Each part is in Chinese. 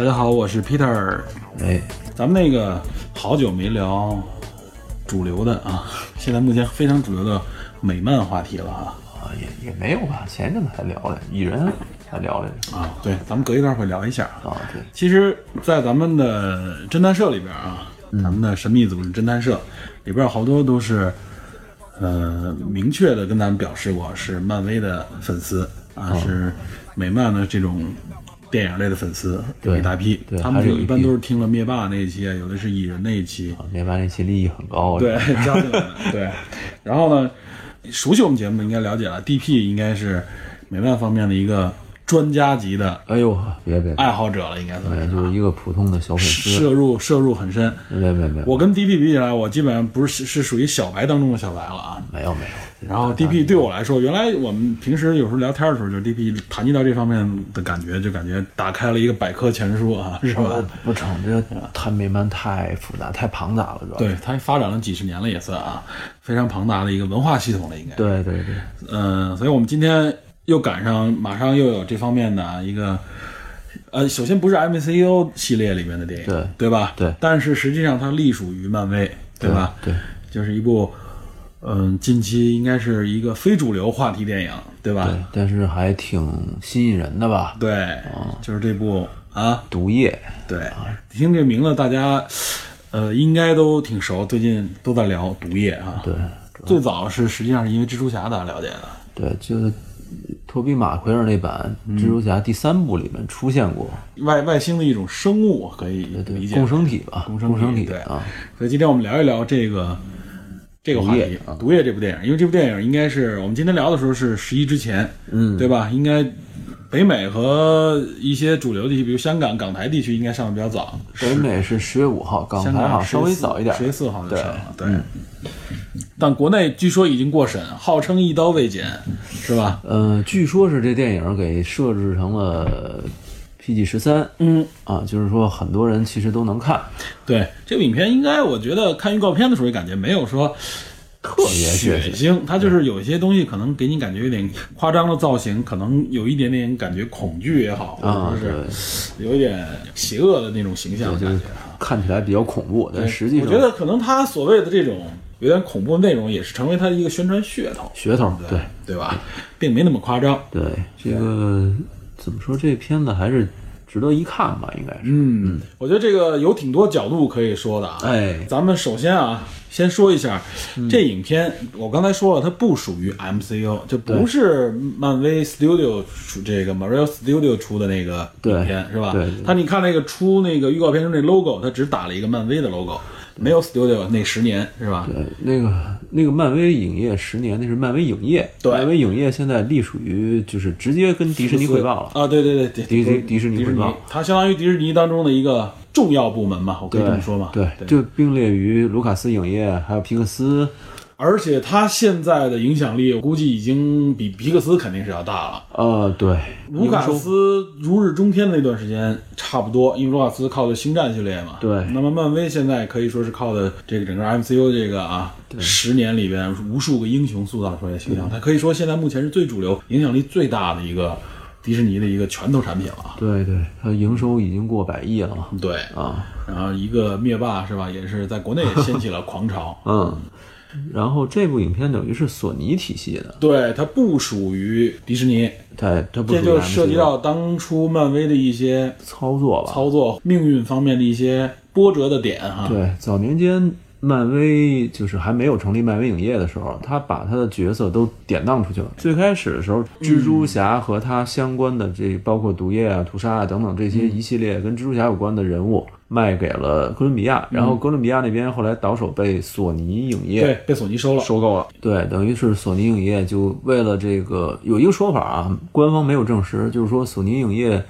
大家好，我是 Peter。哎，咱们那个好久没聊主流的啊，现在目前非常主流的美漫话题了啊。啊也也没有吧，前一阵子还聊了蚁人，还聊来着啊，对，咱们隔一段会聊一下。啊，对，其实，在咱们的侦探社里边啊，咱们的神秘组织侦探社里边有好多都是，呃，明确的跟咱们表示过是漫威的粉丝啊，是美漫的这种电影类的粉丝，有一大批对。他们就一般都是听了灭霸那一期，有的是蚁人那一期，啊灭霸那期利益很高，对，加进来，对。然后呢，熟悉我们节目应该了解了，DP 应该是美漫方面的一个专家级的哎呦，别别别，爱好者了，应该算哎，是就是一个普通的小粉丝，摄入摄入很深。别别别，我跟 DP 比起来，我基本上不是是属于小白当中的小白了啊。没有没有，然后 DP 对我来说，原来我们平时有时候聊天的时候，就 DP 谈及到这方面的感觉，就感觉打开了一个百科全书啊，是吧？不成，这太美漫太复杂太庞杂了，主要对，它发展了几十年了，也算啊，非常庞大的一个文化系统了，应该。对对对，嗯，所以我们今天又赶上，马上又有这方面的啊一个，呃，首先不是 MCU 系列里面的电影，对对吧？对但是实际上它隶属于漫威，对吧？对，就是一部，嗯，近期应该是一个非主流话题电影，对吧？对，但是还挺吸引人的吧？对，就是这部啊，毒液，对，听这名字大家，呃，应该都挺熟，最近都在聊毒液啊。对最早是实际上是因为蜘蛛侠大家了解的，对，就是托比马奎尔那版蜘蛛侠第三部里面出现过，外外星的一种生物，可以理解。共生体吧，共生生对。体啊，所以今天我们聊一聊这个这个话题毒液啊，《毒液》这部电影，因为这部电影应该是我们今天聊的时候是十一之前，嗯，对吧？应该北美和一些主流地区，比如香港、港台地区，应该上的比较早。北美是十月五号，港台好像稍微早一点，十月四号就对上了，对。但国内据说已经过审，号称一刀未剪，是吧？呃，据说是这电影给设置成了 PG 十三，嗯，啊，就是说很多人其实都能看，对，这部影片应该我觉得看预告片的时候也感觉没有说特别血血腥，它就是有一些东西可能给你感觉有点夸张的造型，可能有一点点感觉恐惧也好，啊或者是有一点邪恶的那种形象感觉啊。看起来比较恐怖，但实际上我觉得可能他所谓的这种有点恐怖的内容，也是成为它的一个宣传噱头，噱头，对对。对吧？并没那么夸张。对，这个怎么说，这片子还是值得一看吧，应该是，嗯，我觉得这个有挺多角度可以说的啊。哎，咱们首先啊，先说一下、这影片，我刚才说了，它不属于 MCU，就不是漫威 Studio 出这个 Marvel Studio 出的那个影片，是吧？对对。它你看那个出那个预告片中那 logo，它只打了一个漫威的 logo，没有 Studio 那十年，是吧？对，那个那个漫威影业十年，那是漫威影业，对漫威影业现在隶属于就是直接跟迪士尼汇报了，啊，对对对对，迪迪迪士尼迪士尼汇报，它相当于迪士尼当中的一个重要部门嘛，我可以这么说嘛？对，对就并列于卢卡斯影业还有皮克斯，而且他现在的影响力，我估计已经比皮克斯肯定是要大了。呃，对，卢卡斯如日中天的那段时间差不多，因为卢卡斯靠的星战系列嘛。对。那么漫威现在可以说是靠的这个整个 MCU 这个啊，十年里边无数个英雄塑造出来的形象，它可以说现在目前是最主流、影响力最大的一个迪士尼的一个拳头产品了。啊。对对，它营收已经过百亿了。嘛，对，啊，然后一个灭霸是吧，也是在国内也掀起了狂潮。嗯，然后这部影片等于是索尼体系的，对，它不属于迪士尼，它它不属于这就涉及到当初漫威的一些操作吧，操作、命运方面的一些波折的点哈。对，早年间漫威就是还没有成立漫威影业的时候，他把他的角色都典当出去了。最开始的时候，蜘蛛侠和他相关的这包括毒液啊、屠杀啊等等这些一系列跟蜘蛛侠有关的人物卖给了哥伦比亚，然后哥伦比亚那边后来倒手被索尼影业对，被索尼收了。收购了。对，等于是索尼影业就为了这个有一个说法啊，官方没有证实，就是说索尼影业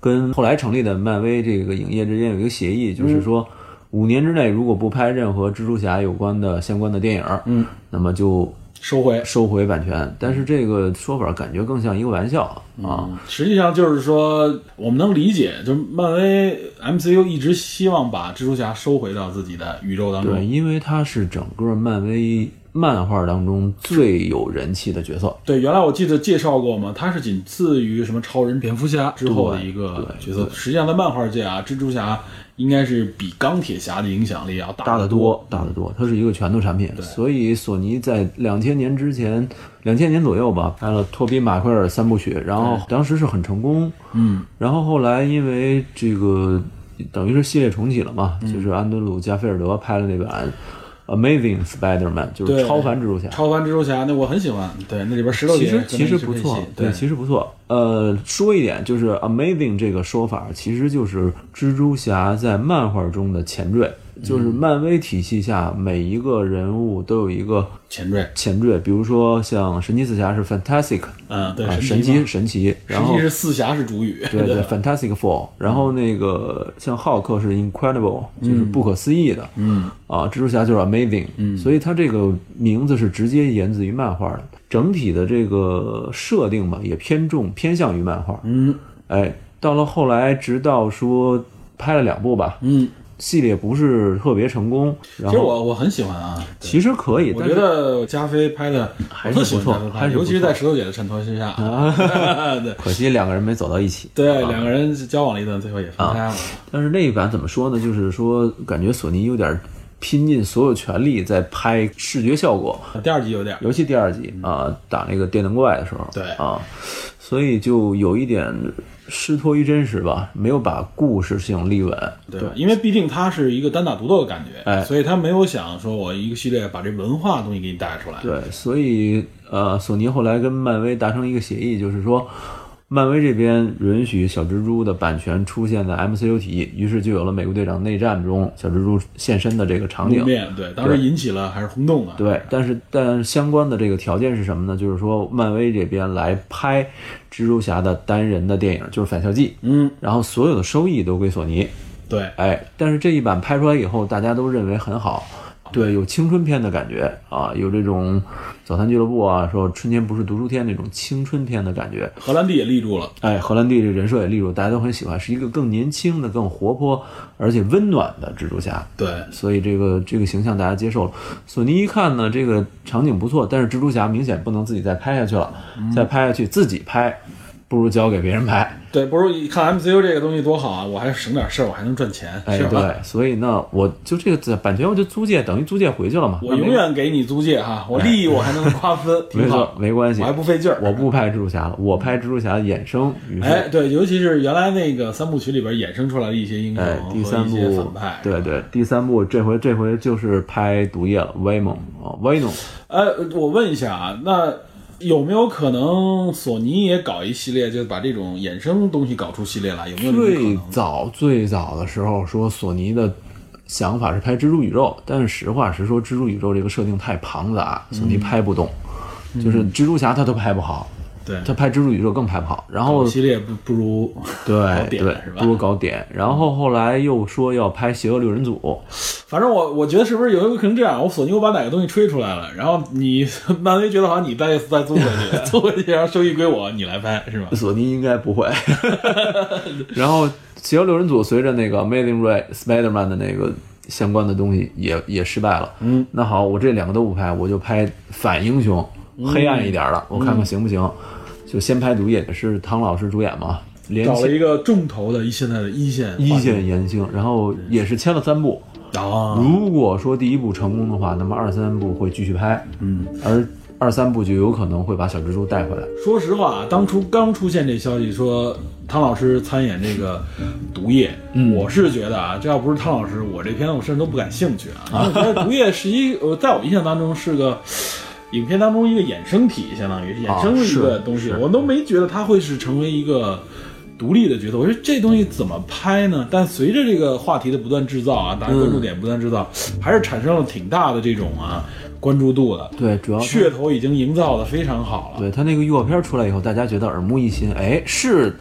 跟后来成立的漫威这个影业之间有一个协议，就是说五年之内如果不拍任何蜘蛛侠有关的相关的电影，嗯，那么就收回。收回版权。但是这个说法感觉更像一个玩笑啊。实际上就是说，我们能理解，就是漫威 MCU 一直希望把蜘蛛侠收回到自己的宇宙当中对，中。因为它是整个漫威漫画当中最有人气的角色。对，原来我记得介绍过嘛，他是仅次于什么超人、蝙蝠侠之后的一个角色。实际上在漫画界啊，蜘蛛侠应该是比钢铁侠的影响力要大大得得多，大得多，它是一个拳头产品，所以索尼在两千年之前，两千年左右吧，拍了托比马奎尔三部曲，然后当时是很成功，嗯，然后后来因为这个等于是系列重启了嘛，嗯。就是安德鲁加菲尔德拍的那版 Amazing Spider-Man，就是超凡蜘蛛侠，超凡蜘蛛侠，那我很喜欢。对，那里边石头其实其实不错对，其实不错。呃，说一点就是 amazing 这个说法，其实就是蜘蛛侠在漫画中的前缀，就是漫威体系下每一个人物都有一个前缀。前缀，比如说像神奇四侠是 fantastic 嗯，对，啊，神神奇嘛神奇，然实后四侠是主语。对对 fantastic four，然后那个像浩克是 incredible，就是不可思议的，嗯，啊，蜘蛛侠就是 amazing，嗯，所以它这个名字是直接源自于漫画的，整体的这个设定嘛也偏重偏向于漫画，嗯。哎，到了后来，直到说拍了两部吧，嗯，系列不是特别成功，然其实我我很喜欢啊。其实可以，我觉得加菲拍的还是不错还是尤其是在石头姐的衬托之下啊。对可惜两个人没走到一起。对，两个人交往了一段，最后也分开了。但是那一版怎么说呢？就是说，感觉索尼有点拼尽所有全力在拍视觉效果，第二集有点。尤其第二集啊，打那个电灯怪的时候，对。啊，所以就有一点失脱于真实吧，没有把故事性立稳。对，因为毕竟它是一个单打独斗的感觉，哎。所以他没有想说我一个系列把这文化的东西给你带出来。对，所以呃，索尼后来跟漫威达成一个协议，就是说，漫威这边允许小蜘蛛的版权出现在 MCU 体系，于是就有了美国队长内战中小蜘蛛现身的这个场景。面对，当时引起了还是轰动的。对，但是但相关的这个条件是什么呢？就是说，漫威这边来拍蜘蛛侠的单人的电影，就是《返校季》，嗯，然后所有的收益都归索尼。对，哎，但是这一版拍出来以后，大家都认为很好，对，有青春片的感觉啊，有这种早餐俱乐部啊，说春天不是读书天那种青春片的感觉。荷兰弟也立住了。哎，荷兰弟这人设也立住，大家都很喜欢，是一个更年轻的、更活泼而且温暖的蜘蛛侠。对，所以这个这个形象大家接受了。索尼一看呢，这个场景不错，但是蜘蛛侠明显不能自己再拍下去了，再拍下去自己拍，不如交给别人拍。对，不如一看 MCU 这个东西多好啊，我还省点事儿，我还能赚钱，哎？对，所以呢，我就这个版权我就租借，等于租借回去了嘛。我永远给你租借哈，我利益我还能瓜分，没错挺好，，没关系我还，不费劲儿。我不拍蜘蛛侠了，我拍蜘蛛侠衍生。哎，对，尤其是原来那个三部曲里边衍生出来的一些英雄哎，第三和一些部反派，对对，第三部这回这回就是拍毒液了，威猛啊，威猛。哎，我问一下啊，那有没有可能索尼也搞一系列，就把这种衍生东西搞出系列来？有没有最？早最早的时候说索尼的想法是拍蜘蛛宇宙，但是实话实说，蜘蛛宇宙这个设定太庞杂，索尼拍不动。就是蜘蛛侠他都拍不好，对，他拍蜘蛛宇宙更拍不好。然后系列不不如对对是，吧不如搞点。然后后来又说要拍邪恶六人组，反正我我觉得是不是有一个可能这样？我索尼我把哪个东西吹出来了，然后你 漫威觉得好像你再再租回去，租回去然后收益归我，你来拍是吧？索尼应该不会。然后邪恶六人组随着那个 Amazing Ray Spider-Man 的那个相关的东西也也失败了。嗯，那好，我这两个都不拍，我就拍反英雄，黑暗一点的，我看看行不行。就先拍毒液，是汤老师主演嘛，连了一个重头的一现在的一线一线言星，然后也是签了三部。啊，如果说第一部成功的话，那么二三部会继续拍，嗯，而二三部就有可能会把小蜘蛛带回来。说实话，当初刚出现这消息说汤老师参演这个毒液，嗯我是觉得啊，这要不是汤老师，我这片子我甚至都不感兴趣啊。因为毒液是一，呃，在我印象当中是个。影片当中一个衍生体，相当于衍生的一个东西，是我都没觉得他会是成为一个独立的角色。我说这东西怎么拍呢？但随着这个话题的不断制造啊，大家关注点不断制造，还是产生了挺大的这种啊关注度的，对，主要噱头已经营造的非常好了。对他那个预告片出来以后，大家觉得耳目一新，哎，是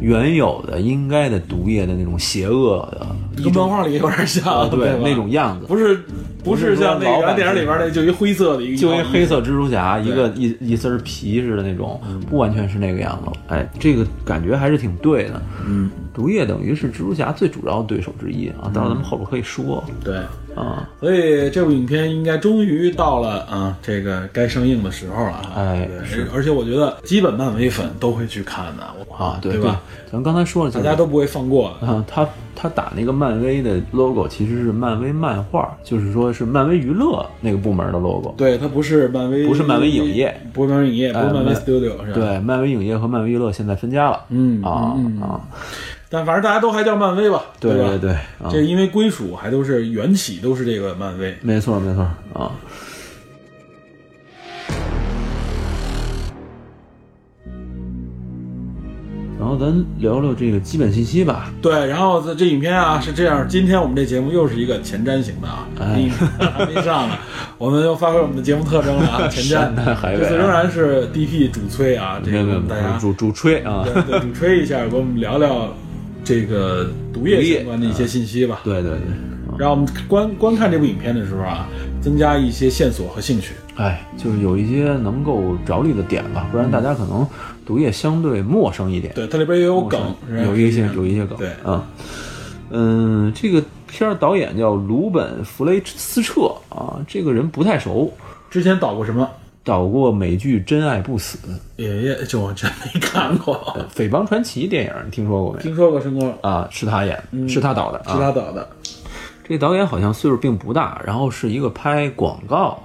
原有的应该的毒液的那种邪恶的一跟漫画里有点像，啊，对那种样子，不是不是像那个不是说老版电影里边那就一灰色的一个就一黑色。蜘蛛侠，一个一一丝皮似的那种，不完全是那个样子。哎，这个感觉还是挺对的。嗯，毒液等于是蜘蛛侠最主要的对手之一啊，当然咱们后边可以说对，啊。所以这部影片应该终于到了啊这个该上映的时候了啊。哎是而且我觉得基本漫威粉都会去看的，啊，对对吧？？咱刚才说了，大家都不会放过。啊，他他打那个漫威的 logo 其实是漫威漫画，就是说是漫威娱乐那个部门的 logo。对，它不是漫威，不是漫威影业，不是漫威影业，不是漫威 Studio 是吧？，对，漫威影业和漫威娱乐现在分家了。嗯啊嗯啊，但反正大家都还叫漫威吧，吧？对对对，啊这因为归属还都是缘起都是这个漫威。没错没错啊。然后咱聊聊这个基本信息吧。对，然后这这影片啊是这样，今天我们这节目又是一个前瞻型的啊，还没上呢，我们又发挥我们的节目特征了啊，前瞻这次仍然是 DP 主催啊，这个大家主主吹啊。对对主吹一下，给我们聊聊这个毒液相关的一些信息吧。对对对，让我们观观看这部影片的时候啊，增加一些线索和兴趣。哎，就是有一些能够着力的点吧，不然大家可能毒液相对陌生一点。对，它里边也有梗，有一些有一些梗，对啊，嗯，这个片儿导演叫鲁本·弗雷斯彻啊，这个人不太熟，之前导过什么？导过美剧《真爱不死》爷爷，这我真没看过，《匪帮传奇》电影，你听说过没？听说过，听说过，啊，是他演，是他导的啊。是他导的。这导演好像岁数并不大，然后是一个拍广告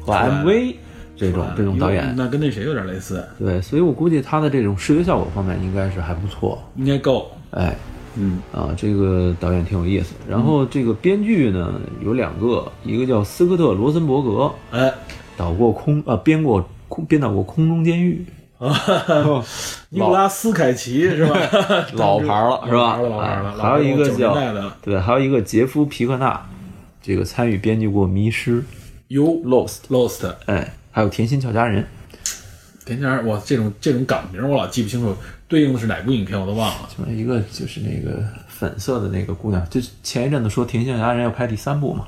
和 MV 这种这种导演，那跟那谁有点类似，对，所以我估计他的这种视觉效果方面应该是还不错。应该够。哎，嗯，啊，这个导演挺有意思。然后这个编剧呢有两个，一个叫斯科特·罗森伯格，哎，导过空呃编过空编导过《空中监狱 尼古拉斯凯奇是吧？》，老牌儿了是吧？老牌了，啊还有一个叫对，还有一个杰夫·皮克纳，这个参与编辑过《迷失》You Lost，Lost。哎，还有《甜心俏佳人》。田家我这种这种港名我老记不清楚，对应的是哪部影片我都忘了。就是一个就是那个粉色的那个姑娘，就前一阵子说《甜心俏佳人》要拍第三部嘛。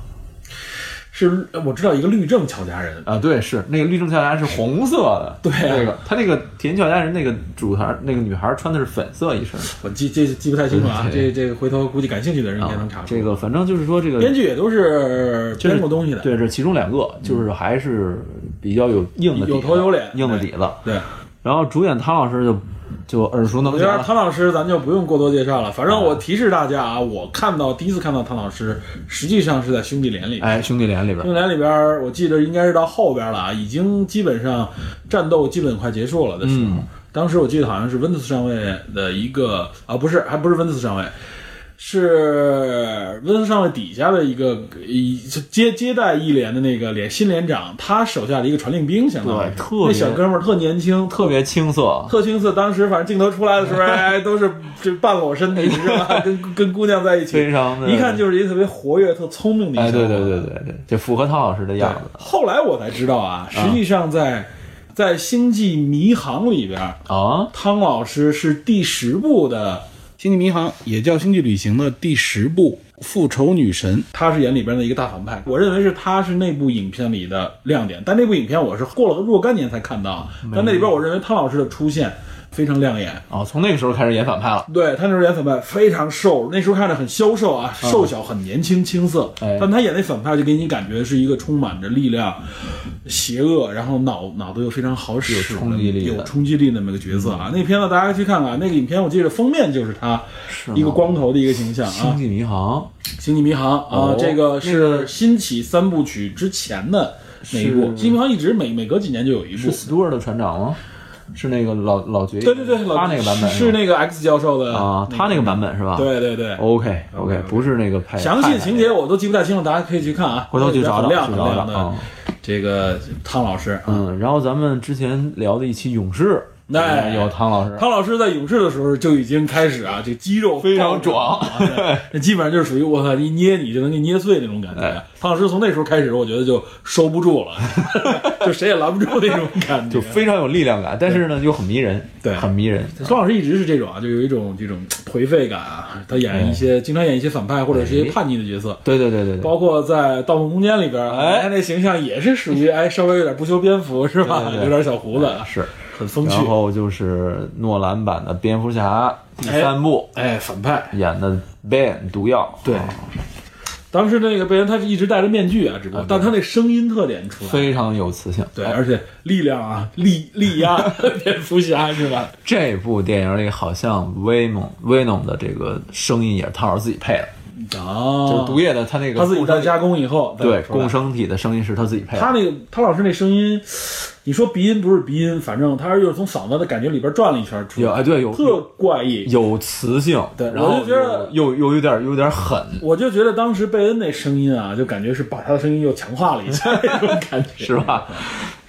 是我知道一个律政俏佳人，啊，对，是那个律政俏佳人是红色的，对啊那个他那个甜俏佳人那个主孩那个女孩穿的是粉色一身我记记记不太清楚啊。对这这个回头估计感兴趣的人应该能啊查出。这个反正就是说这个编剧也都是编过东西的，对，这其中两个就是还是比较有硬的底子有头有脸硬的底子。对。然后主演汤老师就就耳熟能详了，汤老师咱就不用过多介绍了，反正我提示大家啊，我看到第一次看到汤老师，实际上是在《兄弟连》里。哎，兄弟连里边兄弟连里边，我记得应该是到后边了啊，已经基本上战斗基本快结束了的时候，嗯。当时我记得好像是温特斯上尉的一个啊，不是，还不是温特斯上尉，是温特斯上尉底下的一个一接接待一连的那个连新连长，他手下的一个传令兵，相当于特别那小哥们儿特年轻，特别青涩，特青涩，当时反正镜头出来的时候，哎，都是这半裸身体是吧？跟跟姑娘在一起，非常的一看就是一个特别活跃、特聪明的一哎。对对对对对，就符合汤老师的样子。后来我才知道啊，实际上在、在《星际迷航》里边，啊，汤老师是第十部的《星际迷航》，也叫《星际旅行》的第十部《复仇女神》，她是演里边的一个大反派。我认为是她是那部影片里的亮点，但那部影片我是过了若干年才看到，但那里边我认为汤老师的出现非常亮眼。哦，从那个时候开始演反派了。对他那时候演反派非常瘦，那时候看着很消瘦啊，瘦小很年轻青涩，哎但他演那反派就给你感觉是一个充满着力量、邪恶，然后脑脑子又非常好使、有冲击力有冲击力那么个角色啊。那片子大家去看看，那个影片我记得封面就是他一个光头的一个形象啊，星际迷航《星际迷航》啊哦，这个是新起三部曲之前的那一部，《是星际迷航》一直每每隔几年就有一部是。斯图尔的船长吗？是那个老老爵爷，对对对，他那个版本是那个 X 教授的啊，他那个版本是吧？对对对，，OK OK，不是那个拍详细的情节我都记不太清了，大家可以去看啊。回头去找找去找找啊。这个汤老师，嗯，然后咱们之前聊的一期勇士那有汤老师，汤老师在勇士的时候就已经开始啊，这肌肉非常壮 那基本上就是属于我操，一捏你就能给捏碎那种感觉。哎汤老师从那时候开始，我觉得就收不住了，就谁也拦不住那种感觉，就非常有力量感，但是呢又很迷人，对很迷人。汤老师一直是这种啊，就有一种这种颓废感啊。他演一些，经常演一些反派或者是一些叛逆的角色，对对对对对，包括在《盗梦空间》里边，哎他那形象也是属于哎稍微有点不修边幅是吧？有点小胡子，是。很风趣然。后就是诺兰版的蝙蝠侠第三部哎，反派。演的 Ben 毒药，对啊当时那个贝恩他是一直戴着面具啊，只不过，但他那声音特点出来，非常有磁性。对，而且力量啊，力力压 蝙蝠侠是吧？这部电影里好像威猛威农的这个声音也是汤老师自己配的，啊，就是毒液的他那个他自己在加工以后，对共生体的声音是他自己配的。他那个他老师那声音，你说鼻音不是鼻音，反正他是又从嗓子的感觉里边转了一圈出来，有哎对有特怪异。有磁性，对然后我就觉得又又又有点有点狠，我就觉得当时贝恩那声音啊，就感觉是把他的声音又强化了一下那种感觉，是？吧？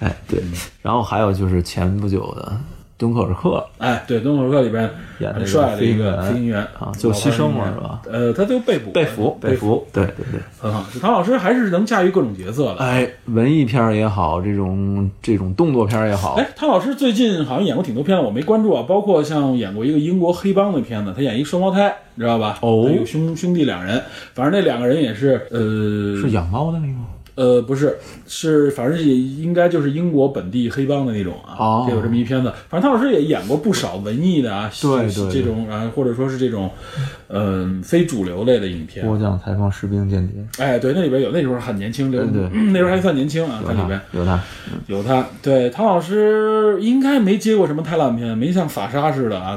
哎，对，然后还有就是前不久的敦刻尔克哎，对，《敦刻尔克》里边演的很帅的一个飞行员啊就牺牲了是吧？呃，他就被捕，被俘被俘，对对对。很好。唐老师还是能驾驭各种角色的。哎，文艺片也好，这种这种动作片也好，哎，唐老师最近好像演过挺多片子，我没关注啊，包括像演过一个英国黑帮的片子，他演一个双胞胎，你知道吧？哦有兄兄弟两人，反正那两个人也是，呃，是养猫的那个吗？呃，不是，是反正也应该就是英国本地黑帮的那种啊，哦就有这么一片子。反正汤老师也演过不少文艺的啊，对对这种啊，或者说是这种，嗯、非主流类的影片。波将、采访、士兵、间谍，哎，对，那里边有那时候很年轻，对对对那时候还算年轻啊，在里边，有他，有他。对，汤老师应该没接过什么太烂片，没像法沙似的啊，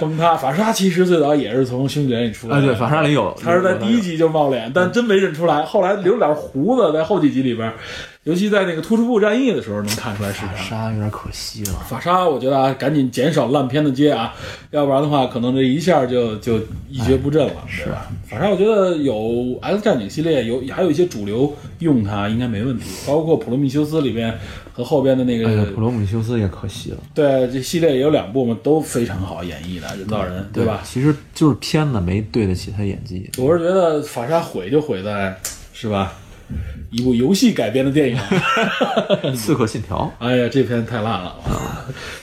崩塌。法沙其实最早也是从兄弟连里出来哎，的，对，法沙里有，他是在第一集，集就冒脸，但真没认出来。后来留点胡子，在后几集里边，尤其在那个突出部战役的时候，能看出来是他。沙有点可惜了。法沙，我觉得啊，赶紧减少烂片的接啊，要不然的话，可能这一下就就一蹶不振了，哎是吧？法沙，我觉得有 X 战警系列有还有一些主流用它应该没问题，包括普罗米修斯里边和后边的那个，哎呀，普罗米修斯也可惜了，对，这系列也有两部嘛，都非常好演绎的人造人，对吧？其实就是片子没对得起他演技。我是觉得法沙毁就毁在，是吧？一部游戏改编的电影，刺客信条，哎呀，这片太烂了，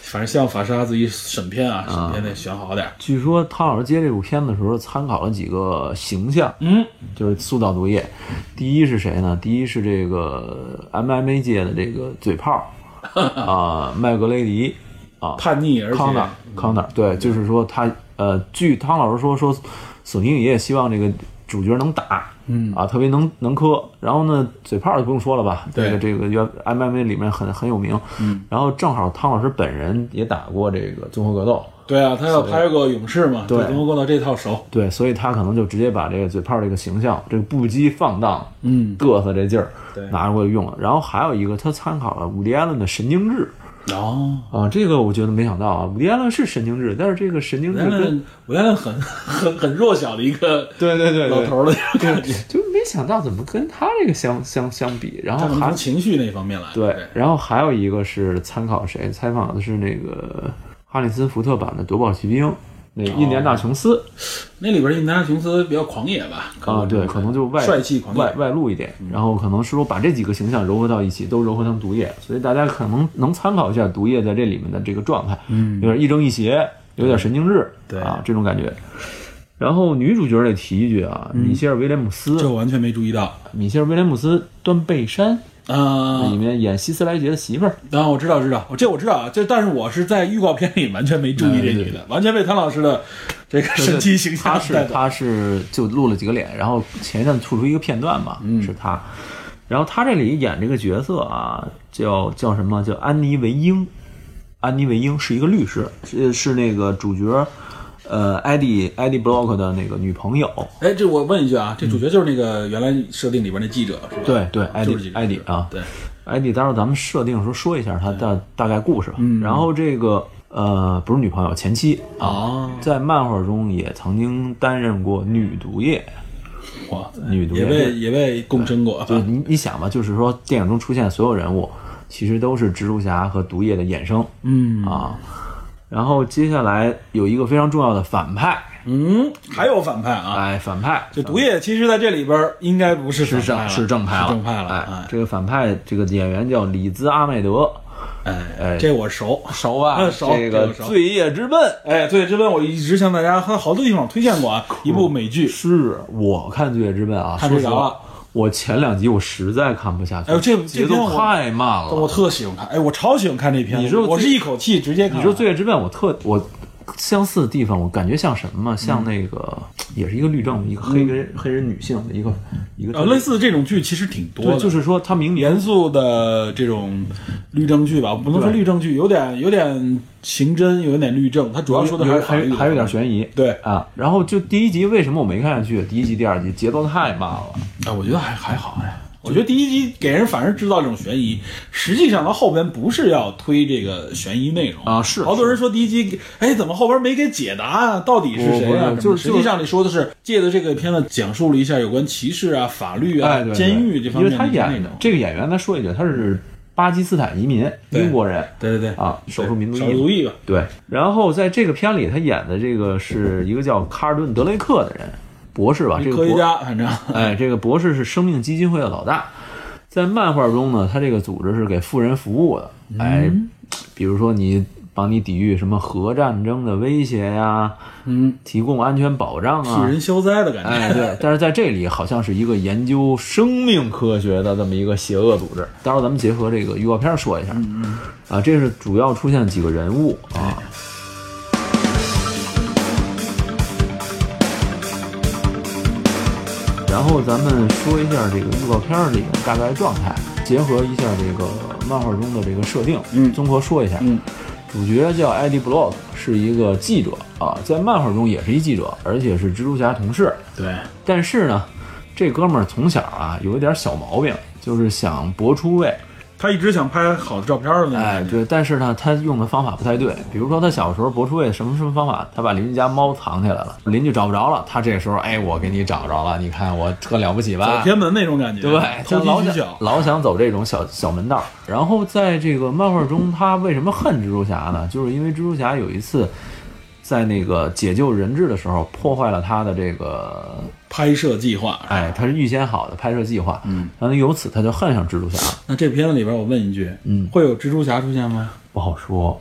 反正希望法沙自己审片啊，审片得选好点儿。据说汤老师接这部片子的时候参考了几个形象，嗯，就是塑造毒液。第一是谁呢？第一是这个 MMA 界的这个嘴炮 啊，麦格雷迪啊，叛逆而且康纳，康纳，对，就是说他呃，据汤老师说说，索尼影业希望这个主角能打，嗯啊，特别能能磕。然后呢，嘴炮就不用说了吧，对这个这个原 MMA 里面很很有名。嗯，然后正好汤老师本人也打过这个综合格斗，对啊，他要拍个勇士嘛，对综合格斗这套熟。对，所以他可能就直接把这个嘴炮这个形象，这个不羁放荡，嗯，嘚瑟这劲儿对拿过来用了。然后还有一个，他参考了伍迪·艾伦的《神经质》。哦，啊，这个我觉得没想到啊，伍迪·艾伦是神经质，但是这个神经质跟伍迪·艾 伦很很很弱小的一个对对对老头儿的那种感觉，就没想到怎么跟他这个相相相比，然后还从情绪那方面来。对，然后还有一个是参考谁？采访的是那个哈里森福特版的《夺宝奇兵》，那印第安纳琼斯那里边印第安纳琼斯比较狂野吧？啊，对，可能就外帅气狂野。外外露一点，然后可能是说把这几个形象糅合到一起，都糅合成毒液，所以大家可能能参考一下毒液在这里面的这个状态，嗯，有点亦正亦邪，有点神经质，对啊，这种感觉。然后女主角得提一句啊，米歇尔·威廉姆斯，这我完全没注意到米歇尔·威廉姆斯端背山啊里面演希斯莱杰的媳妇儿，啊！我知道，知道，这我知道啊。这但是我是在预告片里完全没注意这女的，完全被谭老师的这个神奇形象他是。他是就露了几个脸，然后前一阵吐出一个片段嘛，嗯是他。然后他这里演这个角色啊，叫叫什么？叫安妮维英。安妮维英是一个律师，是是那个主角，呃，艾迪艾迪布洛克的那个女朋友。哎，这我问一句啊，这主角就是那个原来设定里边那记者是吧？对对，艾迪艾迪啊，对，艾迪，待会儿咱们设定的时候说一下他的大概故事吧。嗯然后这个呃，不是女朋友，前妻啊，哦，在漫画中也曾经担任过女毒液。哇，女毒液也被也被共生过。就你你想吧，就是说电影中出现的所有人物，其实都是蜘蛛侠和毒液的衍生嗯啊。然后接下来有一个非常重要的反派，嗯，还有反派啊，哎，反派这毒液，其实在这里边儿应该不是是正反派了是正派了，是正派了，哎哎，这个反派这个演员叫里兹阿麦德，哎哎这我熟。熟吧？嗯熟这个罪业之奔。哎，对，这边我一直向大家和好多地方推荐过啊，一部美剧。是我看《罪业之奔》啊，看睡着了，我前两集我实在看不下去，哎呦这这节奏太慢了我。特喜欢看，哎，我超喜欢看这片子，你知道最我是一口气直接看。你说《罪恶之奔》，我特我相似的地方，我感觉像什么像那个也是一个律政，一个黑人黑人女性的一个一个呃，类似这种剧其实挺多的，就是说他明明严肃的这种律政剧吧，不能说律政剧，有点有点刑侦，有点律政，它主要说的还还还有点悬疑，对啊。然后就第一集为什么我没看下去？第一集、第二集节奏太慢了。哎，我觉得还还好哎。我觉得第一集给人反而制造这种悬疑，实际上到后边不是要推这个悬疑内容啊是好多人说第一集，哎，怎么后边没给解答啊？到底是谁啊？就是实际上你说的是借的这个片子讲述了一下有关歧视啊、法律啊、哎，对对监狱这方面因为他演的。这个演员，他说一句，他是巴基斯坦移民，英国人对对对啊，少数民族少数族裔吧。对，然后在这个片里，他演的这个是一个叫卡尔顿·德雷克的人，博士吧，这个博科学家，反正 哎，这个博士是生命基金会的老大，在漫画中呢，他这个组织是给富人服务的。哎，比如说你帮你抵御什么核战争的威胁呀，嗯，提供安全保障啊替啊。人消灾的感觉。哎，对，但是在这里好像是一个研究生命科学的这么一个邪恶组织。待会儿咱们结合这个预告片说一下。嗯啊，这是主要出现几个人物啊。然后咱们说一下这个预告片儿里的大概状态，结合一下这个漫画中的这个设定，嗯综合说一下。嗯，主角叫艾迪·布洛克，是一个记者啊，在漫画中也是一记者，而且是蜘蛛侠同事。对，但是呢，这哥们儿从小啊有一点小毛病，就是想搏出位。他一直想拍好的照片的那种。哎，对，但是呢，他用的方法不太对。比如说，他小时候博出位什么什么方法？他把邻居家猫藏起来了，邻居找不着了，他这时候哎，我给你找着了，你看我特了不起吧？走偏门那种感觉，对，投他老想。老想走这种小小门道。然后在这个漫画中，他为什么恨蜘蛛侠呢？就是因为蜘蛛侠有一次在那个解救人质的时候，破坏了他的这个，拍摄计划。哎，他是预先好的拍摄计划。嗯，然后由此他就恨上蜘蛛侠了。那这片子里边，我问一句，嗯会有蜘蛛侠出现吗？不好说，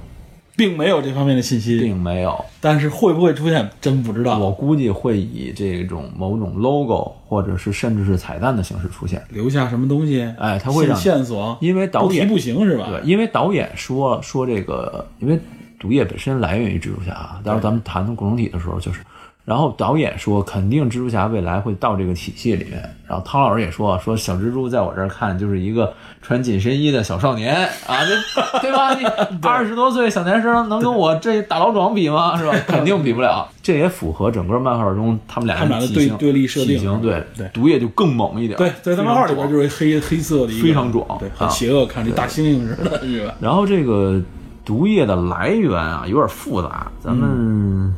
并没有这方面的信息，并没有。但是会不会出现，真不知道。我估计会以这种某种 logo 或者是甚至是彩蛋的形式出现。留下什么东西？哎他会让线线索，因为导演不行是吧？对，因为导演说说这个，因为毒液本身来源于蜘蛛侠啊，待会儿咱们谈谈共同体的时候就是。然后导演说，肯定蜘蛛侠未来会到这个体系里面。然后汤老师也说，说小蜘蛛在我这儿看就是一个穿紧身衣的小少年啊，这对吧？你 二十多岁小男生能跟我这大老壮比吗？是吧？肯定比不了。这也符合整个漫画中他们俩他们俩的体型对立设定体型对对毒液就更猛一点。对，在他漫画里边。就是黑黑色的一个，非常壮对，啊很邪恶，看这大猩猩似的，是吧？然后这个毒液的来源啊，有点复杂，咱们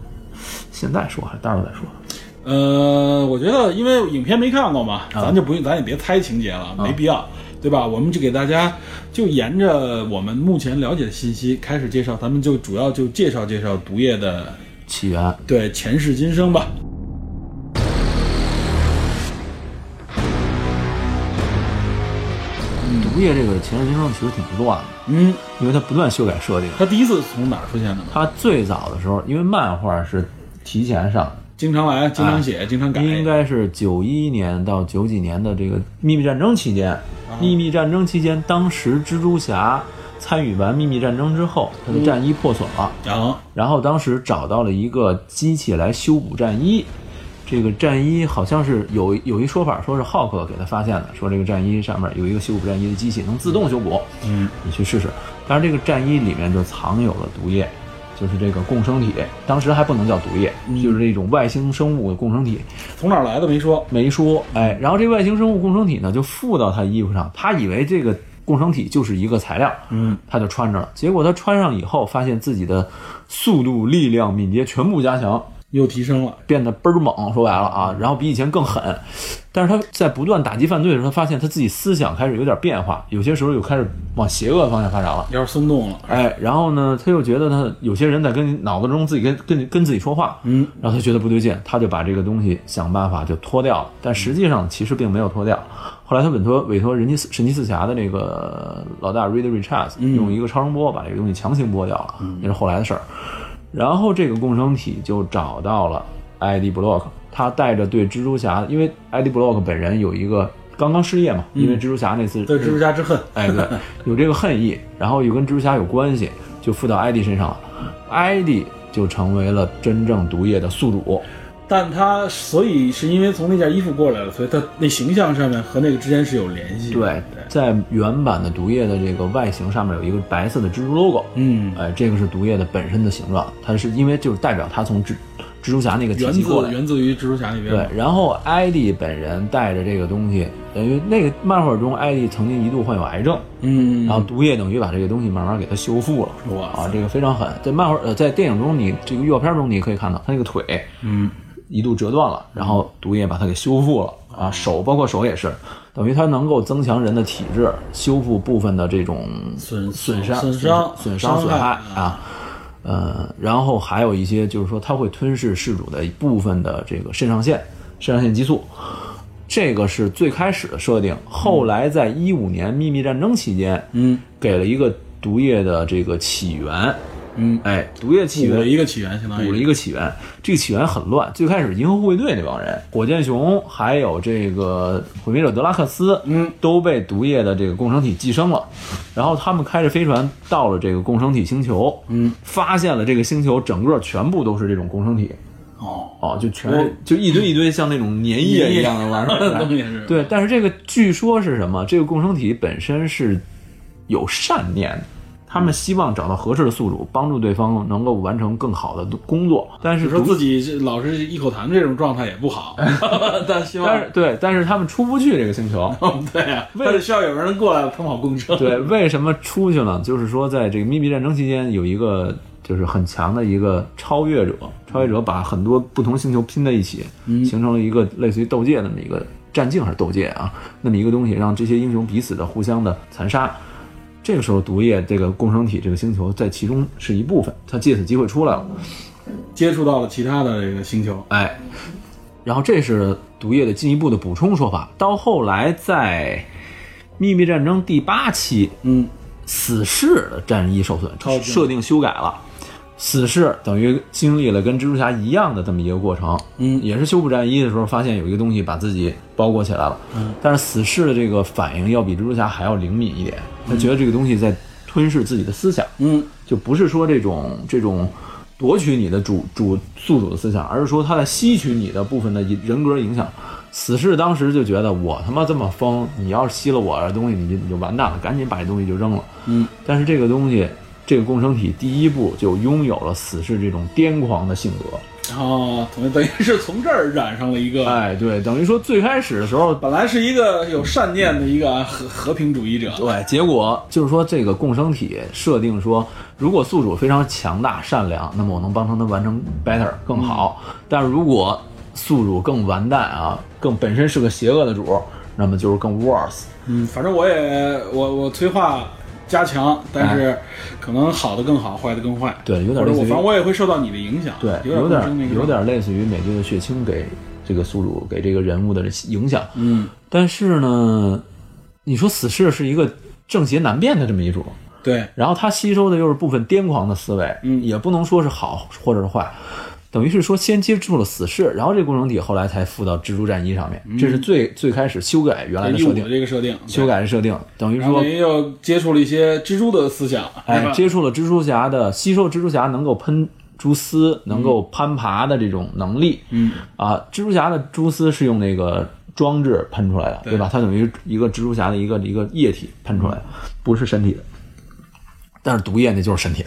现在说还是待会儿再说。呃，我觉得因为影片没看过嘛，啊咱就不用，咱也别猜情节了，没必要，对吧？我们就给大家就沿着我们目前了解的信息开始介绍，咱们就主要就介绍介绍毒液的起源，对前世今生吧。毒液这个前世今生其实挺乱的，嗯，因为他不断修改设定。他第一次从哪儿出现的呢？它最早的时候，因为漫画是提前上的，经常来，经常写，经常改，应该是九一年到九几年的这个秘密战争期间。秘密战争期间，当时蜘蛛侠参与完秘密战争之后，他的战衣破损了。啊，然后当时找到了一个机器来修补战衣，这个战衣好像是有有一说法，说是浩克给他发现的，说这个战衣上面有一个修补战衣的机器能自动修补，嗯，你去试试。但是这个战衣里面就藏有了毒液，就是这个共生体，当时还不能叫毒液，就是这种外星生物的共生体，从哪儿来的没说，没说。哎，然后这外星生物共生体呢就附到他衣服上，他以为这个共生体就是一个材料，嗯，他就穿着了。结果他穿上以后，发现自己的速度、力量、敏捷全部加强。又提升了。变得倍儿猛，说白了啊，然后比以前更狠。但是他在不断打击犯罪的时候，他发现他自己思想开始有点变化，有些时候又开始往邪恶方向发展了。有点松动了。哎，然后呢，他又觉得他有些人在跟脑子中自己跟跟跟自己说话，嗯，然后他觉得不对劲，他就把这个东西想办法就脱掉了，但实际上其实并没有脱掉。后来他委托委托人机神奇四侠的那个老大 Reed Richards 用一个超声波把这个东西强行剥掉了，那是后来的事儿。然后这个共生体就找到了艾迪·布洛克，他带着对蜘蛛侠，因为艾迪·布洛克本人有一个刚刚失业嘛，因为蜘蛛侠那次对蜘蛛侠之恨，哎，对，有这个恨意，然后又跟蜘蛛侠有关系，就附到艾迪身上了。艾迪就成为了真正毒液的宿主。但他所以是因为从那件衣服过来了，所以他那形象上面和那个之间是有联系的。对，在原版的毒液的这个外形上面有一个白色的蜘蛛 logo，嗯，哎，这个是毒液的本身的形状，它是因为就是代表它从蜘蜘蛛侠那个体源系过来。自源自于蜘蛛侠那边。对，然后艾迪本人带着这个东西，等于那个漫画中，艾迪曾经一度患有癌症，嗯，然后毒液等于把这个东西慢慢给它修复了。哇啊，这个非常狠。在漫画呃，在电影中，你这个预告片中你可以看到他那个腿，嗯，一度折断了，然后毒液把它给修复了啊，手包括手也是，等于它能够增强人的体质，修复部分的这种损损伤、损伤损伤、损害害啊。呃，然后还有一些就是说，它会吞噬事主的一部分的这个肾上腺、肾上腺激素，这个是最开始的设定。后来在一五年秘密战争期间，嗯给了一个毒液的这个起源。嗯，哎，毒液起源补了一个起源，相当于补了一个起源。这个起源很乱，最开始银河护卫队那帮人，火箭熊还有这个毁灭者德拉克斯，嗯，都被毒液的这个共生体寄生了。然后他们开着飞船到了这个共生体星球，嗯，发现了这个星球整个全部都是这种共生体。哦，哦，就全就一堆一堆像那种粘液一样的玩意儿 对，但是这个据说是什么？这个共生体本身是有善念的，他们希望找到合适的宿主，帮助对方能够完成更好的工作。但是说自己这老是一口痰这种状态也不好，但希望但是对，但是他们出不去这个星球。对呀，他得需要有人过来通好共生。对，为什么出去呢？就是说，在这个秘密战争期间，有一个就是很强的一个超越者，超越者把很多不同星球拼在一起，形成了一个类似于斗界那么一个战境还是斗界啊，那么一个东西，让这些英雄彼此的互相的残杀。这个时候，毒液这个共生体这个星球在其中是一部分，它借此机会出来了。接触到了其他的这个星球，哎，然后这是毒液的进一步的补充说法。到后来，在秘密战争第八期，嗯，死侍的战衣受损设定修改了。死侍等于经历了跟蜘蛛侠一样的这么一个过程，嗯。也是修补战衣的时候发现有一个东西把自己包裹起来了，嗯，但是死侍的这个反应要比蜘蛛侠还要灵敏一点，他觉得这个东西在吞噬自己的思想，嗯，就不是说这种这种夺取你的主主宿主的思想，而是说他在吸取你的部分的人格影响。死侍当时就觉得我他妈这么疯，你要是吸了我的东西，你就你就完蛋了，赶紧把这东西就扔了。嗯，但是这个东西，这个共生体第一步就拥有了死侍这种癫狂的性格。然后等于等于是从这儿染上了一个，哎，对，等于说最开始的时候，本来是一个有善念的一个和和平主义者，对，结果就是说这个共生体设定说，如果宿主非常强大善良，那么我能帮助他完成 better 更好。但如果宿主更完蛋啊，更本身是个邪恶的主，那么就是更 worse。嗯，反正我也我我催化加强，但是可能好的更好，坏的更坏，对，有点类似于反正我也会受到你的影响，对，有点有点类似于美军的血清给这个宿主给这个人物的影响。嗯，但是呢，你说死侍是一个正邪难辨的这么一种，对，然后他吸收的又是部分癫狂的思维，嗯。也不能说是好或者是坏，等于是说先接触了死侍，然后这个共生体后来才附到蜘蛛战衣上面，这是最最开始修改原来的设定，这个设定，修改的设定，等于说然后等于又接触了一些蜘蛛的思想，哎，接触了蜘蛛侠的吸收蜘蛛侠能够喷蛛丝、能够攀爬的这种能力。嗯啊，蜘蛛侠的蛛丝是用那个装置喷出来的，对吧？它等于一个蜘蛛侠的一个一个液体喷出来的，不是身体的。但是毒液那就是身体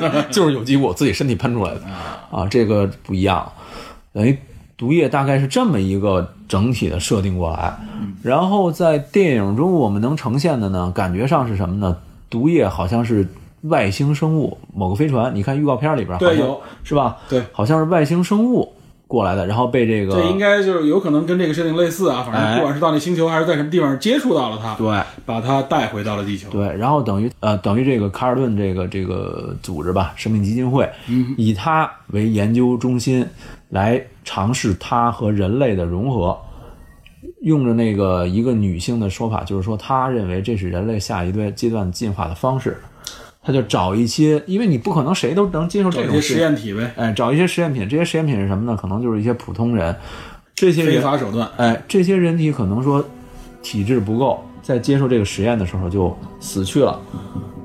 的，就是有机物自己身体喷出来的啊，这个不一样。等于毒液大概是这么一个整体的设定过来，然后在电影中我们能呈现的呢，感觉上是什么呢？毒液好像是外星生物，某个飞船，你看预告片里边好像对有是吧？对，好像是外星生物过来的，然后被这个这应该就是有可能跟这个设定类似啊，反正哎不管是到那星球还是在什么地方接触到了它，对把它带回到了地球。对，然后等于呃等于这个卡尔顿这个这个组织吧，生命基金会，嗯以它为研究中心来尝试它和人类的融合。用着那个一个女性的说法，就是说，她认为这是人类下一段阶段进化的方式。他就找一些，因为你不可能谁都能接受这种实验体呗，哎，找一些实验品。这些实验品是什么呢？可能就是一些普通人，这些非，法手段。哎，这些人体可能说体质不够，在接受这个实验的时候就死去了。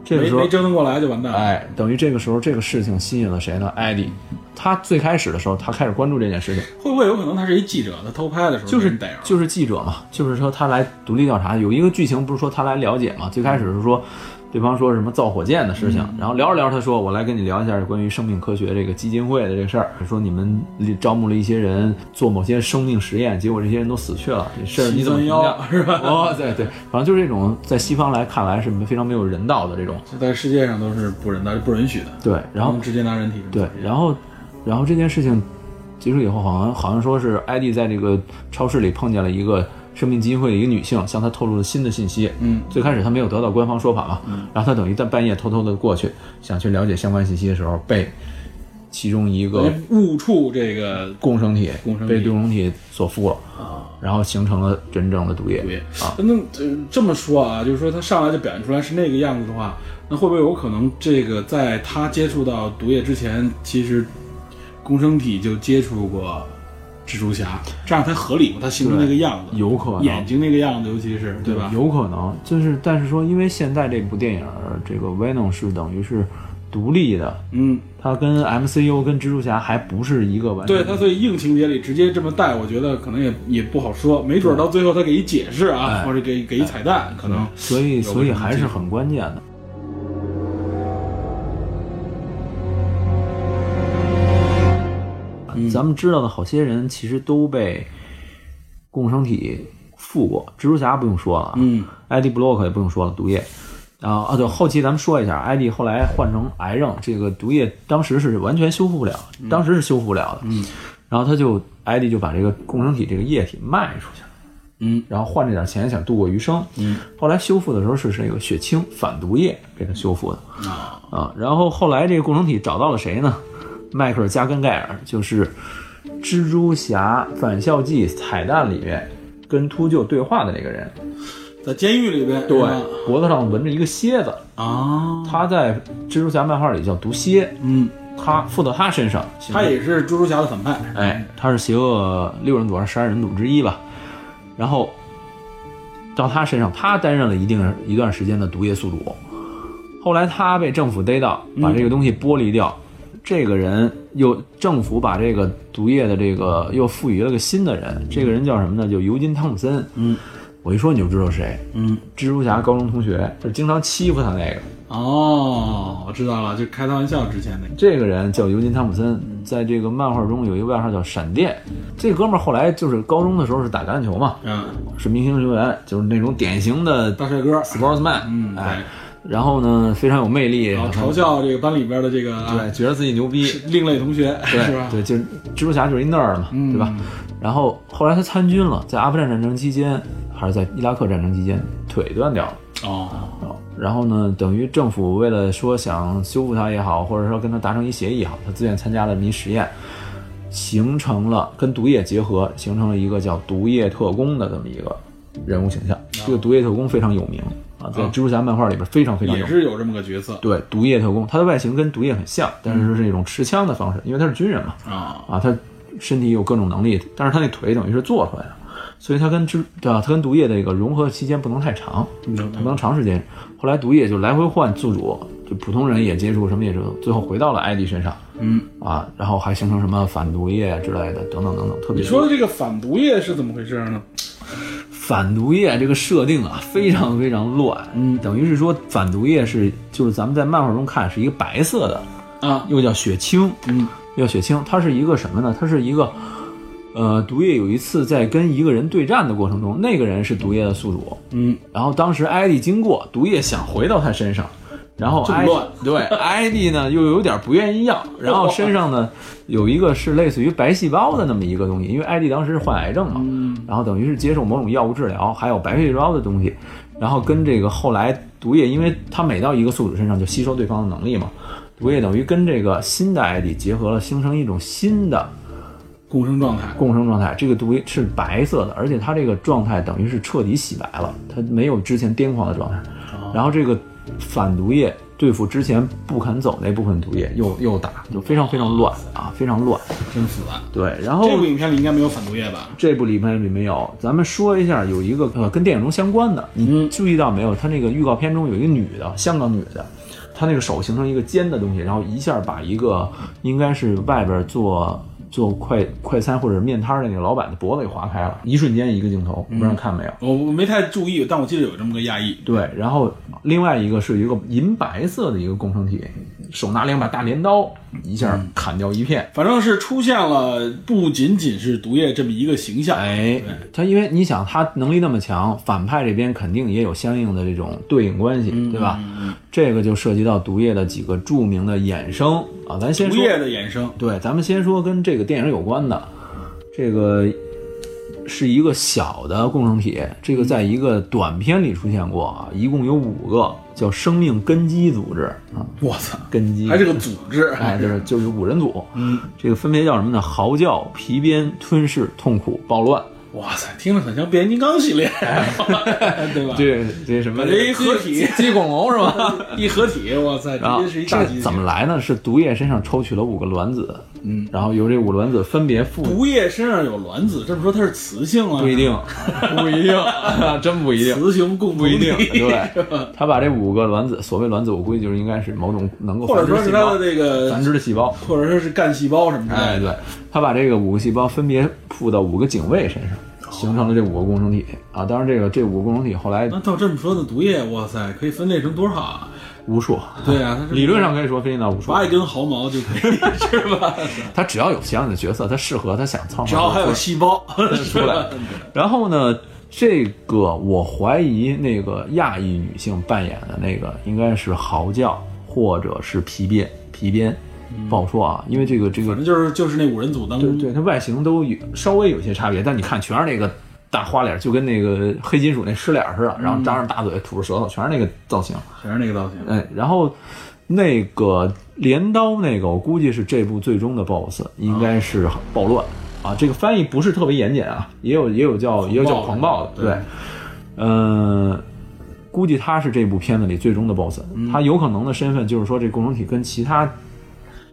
这个时候没没，折腾过来就完蛋了。哎，等于这个时候这个事情吸引了谁呢？艾迪，他最开始的时候，他开始关注这件事情，会不会有可能他是一记者？他偷拍的时候就是逮着就是记者嘛，就是说他来独立调查。有一个剧情不是说他来了解嘛？最开始是说对方说什么造火箭的事情，然后聊着聊着他说我来跟你聊一下关于生命科学这个基金会的这个事儿，说你们招募了一些人做某些生命实验，结果这些人都死去了，这事儿你怎么评价？是吧哦，对对，反正就是这种在西方来看来是非常没有人道的这种。在世界上都是不人道、不允许的。对，然后直接拿人体对，然后，然后这件事情结束以后，好像好像说是艾迪在这个超市里碰见了一个生命基金会的一个女性，向他透露了新的信息。嗯，最开始他没有得到官方说法嘛，然后他等于在半夜偷偷的过去，想去了解相关信息的时候，被其中一个误触这个共生体共生体被共生体所附了，啊然后形成了真正的毒液。毒液啊。那呃这么说啊，就是说他上来就表现出来是那个样子的话，那会不会有可能这个在他接触到毒液之前，其实共生体就接触过蜘蛛侠，这样才合理嘛？他形成那个样子，有可能眼睛那个样子，尤其是对吧？有可能，就是但是说，因为现在这部电影这个 Venom 是等于是独立的，嗯，它跟 MCU 跟蜘蛛侠还不是一个完全对它，所以硬情节里直接这么带，我觉得可能也也不好说，没准到最后他给一解释啊，哎或者给给一彩蛋，可能所以所以还是很关键的。咱们知道的好些人其实都被共生体附过，蜘蛛侠不用说了，嗯，艾迪·布洛克也不用说了，毒液。然后啊，对，后期咱们说一下，艾迪后来患成癌症，这个毒液当时是完全修复不了，当时是修复不了的。嗯，然后他就艾迪就把这个共生体这个液体卖出去了。嗯，然后换这点钱想度过余生。嗯，后来修复的时候是这个血清反毒液给他修复的啊，啊。然后后来这个共生体找到了谁呢？迈克尔·加根盖尔，就是蜘蛛侠返校季彩蛋里面跟秃鹫对话的那个人。在监狱里边，是吧脖子上纹着一个蝎子，啊，他在蜘蛛侠漫画里叫毒蝎，嗯，他附到他身上，他也是蜘蛛侠的反派，哎，他是邪恶六人组还是十二人组之一吧？然后到他身上，他担任了一定一段时间的毒液宿主。后来他被政府逮到，把这个东西剥离掉。这个人又政府把这个毒液的这个又赋予了个新的人，这个人叫什么呢？就尤金·汤普森。嗯，我一说你就知道谁，嗯，蜘蛛侠高中同学，就经常欺负他那个。哦，我知道了，就开他玩笑之前那个，这个人叫尤金·汤普森，在这个漫画中有一个外号叫闪电。这哥们儿后来就是高中的时候是打橄榄球嘛，嗯，是明星球员，就是那种典型的大帅哥，sportsman，嗯，哎对，，然后呢非常有魅力，然后嘲笑这个班里边的这个啊对，觉得自己牛逼，另类同学，对是吧？对，就是蜘蛛侠就是一 nerd 嘛，嗯对吧？然后后来他参军了，在阿富汗战争期间还是在伊拉克战争期间腿断掉了。哦，然后呢，等于政府为了说想修复他也好，或者说跟他达成一协议也好，他自愿参加了一实验，形成了跟毒液结合，形成了一个叫毒液特工的这么一个人物形象。这个毒液特工非常有名啊，在蜘蛛侠漫画里边非常非常。也是有这么个角色对，毒液特工，他的外形跟毒液很像，但是是一种持枪的方式，因为他是军人嘛，啊，啊，他身体有各种能力，但是他那腿等于是做出来的，所以他跟蜘对吧？他跟毒液的一个融合期间不能太长，他不能长时间。后来毒液就来回换宿主，就普通人也接触，什么也接触，最后回到了艾迪身上嗯，啊，然后还形成什么反毒液之类的，等等等等，特别你说的这个反毒液是怎么回事呢？反毒液这个设定啊，非常非常乱，嗯。等于是说反毒液是就是咱们在漫画中看是一个白色的，啊，又叫血清，嗯，又叫血清，它是一个什么呢？它是一个，呃，毒液有一次在跟一个人对战的过程中，那个人是毒液的宿主，嗯，然后当时艾莉经过，毒液想回到他身上，然后艾乱对 艾迪呢又有点不愿意要，然后身上呢有一个是类似于白细胞的那么一个东西，因为艾迪当时是患癌症嘛，然后等于是接受某种药物治疗，还有白细胞的东西，然后跟这个后来毒液，因为它每到一个宿主身上就吸收对方的能力嘛，毒液等于跟这个新的艾迪结合了，形成一种新的共生状态。共生状态。这个毒液是白色的，而且它这个状态等于是彻底洗白了，它没有之前癫狂的状态。然后这个反毒液对付之前不肯走那部分毒液，又又打，就非常非常乱啊，非常乱。真复杂。对，然后这部影片里应该没有反毒液吧？这部影片里没有，咱们说一下有一个呃跟电影中相关的，你注意到没有？他那个预告片中有一个女的，香港女的，她那个手形成一个尖的东西，然后一下把一个应该是外边做做快快餐或者面摊的那个老板的脖子给划开了，一瞬间一个镜头，不知道看没有？我我没太注意，但我记得有这么个亚裔。对，然后另外一个是一个银白色的一个工程体，手拿两把大镰刀，一下砍掉一片。反正是出现了不仅仅是毒液这么一个形象，哎，他因为你想他能力那么强，反派这边肯定也有相应的这种对应关系，对吧？这个就涉及到毒液的几个著名的衍生啊，咱先说毒液的衍生，对，咱们先说跟这个电影有关的，这个是一个小的共生体，这个在一个短片里出现过啊，一共有五个，叫生命根基组织啊，我操，根基还是个组织，哎，就是就是五人组，嗯，这个分别叫什么呢？嚎叫、皮鞭、吞噬、痛苦、暴乱。哇塞，听着很像变形金刚系列，对吧？这这什么？这一合体鸡恐龙是吧？一合体，哇塞，直接是一大机器这怎么来呢？是毒液身上抽取了五个卵子，嗯，然后由这五卵子分别赋毒液身上有卵子，这么说它是雌性啊？不一定，不一定，真不一定，雌雄共不一定。对，对，他把这五个卵子，所谓卵子，我估计就是应该是某种能够或者说是它的这个繁殖的细胞。或者说是干细胞什么的哎。对，他把这个五个细胞分别附到五个警卫身上，形成了这五个共生体啊。当然，这个这五个共生体后来那照这么说，那毒液，哇塞，可以分裂成多少啊？无数，对啊，理论上可以说分裂到无数。拔一根毫毛就可以，是吧？他只要有相应的角色，他适合他想操，只要还有细胞 出来。然后呢，这个我怀疑那个亚裔女性扮演的那个应该是嚎叫或者是皮鞭，皮鞭不好说啊，因为这个这个反正就是就是那五人组当中，对对，它外形都有稍微有些差别，但你看全是那个大花脸，就跟那个黑金属那狮脸似的，然后张着大嘴吐着舌头，全是那个造型。全是那个造型。哎，然后那个镰刀那个，我估计是这部最终的 BOSS，应该是暴乱啊。这个翻译不是特别严谨啊，也有也有叫也有叫狂暴的，对对，嗯。估计他是这部片子里最终的 BOSS，、他有可能的身份就是说，这共生体跟其他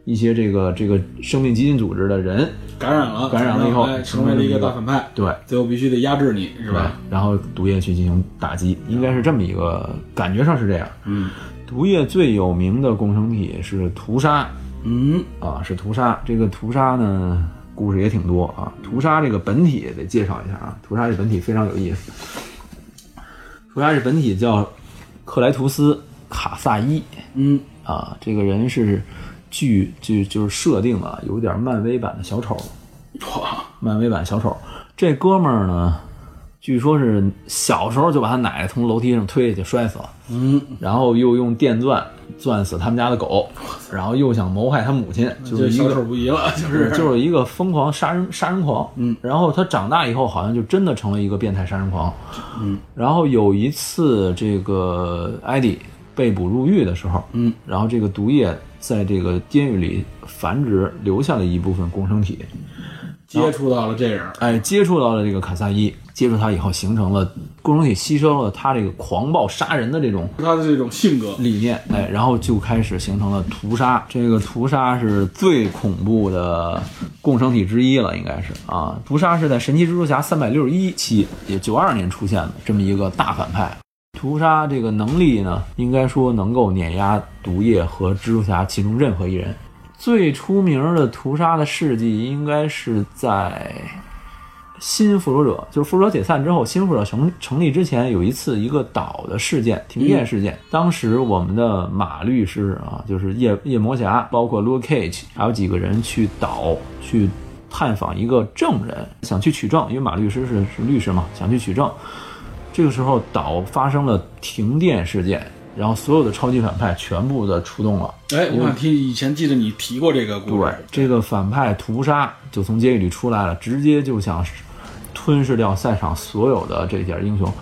一些这个这个生命基金组织的人感染了，感染了以后哎成为了一个大反派，对最后必须得压制你，是吧？然后毒液去进行打击，应该是这么一个感觉上是这样。嗯毒液最有名的共生体是屠杀嗯，啊，是屠杀。这个屠杀呢，故事也挺多啊。屠杀这个本体得介绍一下啊，屠杀这本体非常有意思。屠杀这本体叫克莱图斯·卡萨伊嗯，啊，这个人是剧就就是设定啊，有点漫威版的小丑。哇，漫威版小丑。这哥们儿呢，据说是小时候就把他奶奶从楼梯上推下去摔死了，嗯，然后又用电钻钻死他们家的狗，然后又想谋害他母亲，就是一小个丑不一了，就是就是一个疯狂杀人杀人狂。嗯，然后他长大以后好像就真的成了一个变态杀人狂。嗯，然后有一次这个艾迪被捕入狱的时候，嗯，然后这个毒液在这个监狱里繁殖，留下了一部分共生体。接触到了这人，哎，接触到了这个卡萨伊，接触他以后形成了共生体，吸收了他这个狂暴杀人的这种他的这种性格，理念，哎，然后就开始形成了屠杀。这个屠杀是最恐怖的共生体之一了，应该是啊。屠杀是在《神奇蜘蛛侠》三百六十一期，也九二年出现的这么一个大反派。屠杀这个能力呢，应该说能够碾压毒液和蜘蛛侠其中任何一人。最出名的屠杀的事迹应该是在新复仇者，就是复仇者解散之后，新复仇者成成立之前，有一次一个岛的事件，停电事件。当时我们的马律师啊，就是夜夜魔侠，包括 Luke Cage，还有几个人去岛去探访一个证人，想去取证，因为马律师是是律师嘛，想去取证。这个时候岛发生了停电事件，然后所有的超级反派全部的出动了。哎，我想听以前记得你提过这个故对事，，这个反派屠杀就从监狱里出来了，直接就想吞噬掉赛场所有的这点英雄。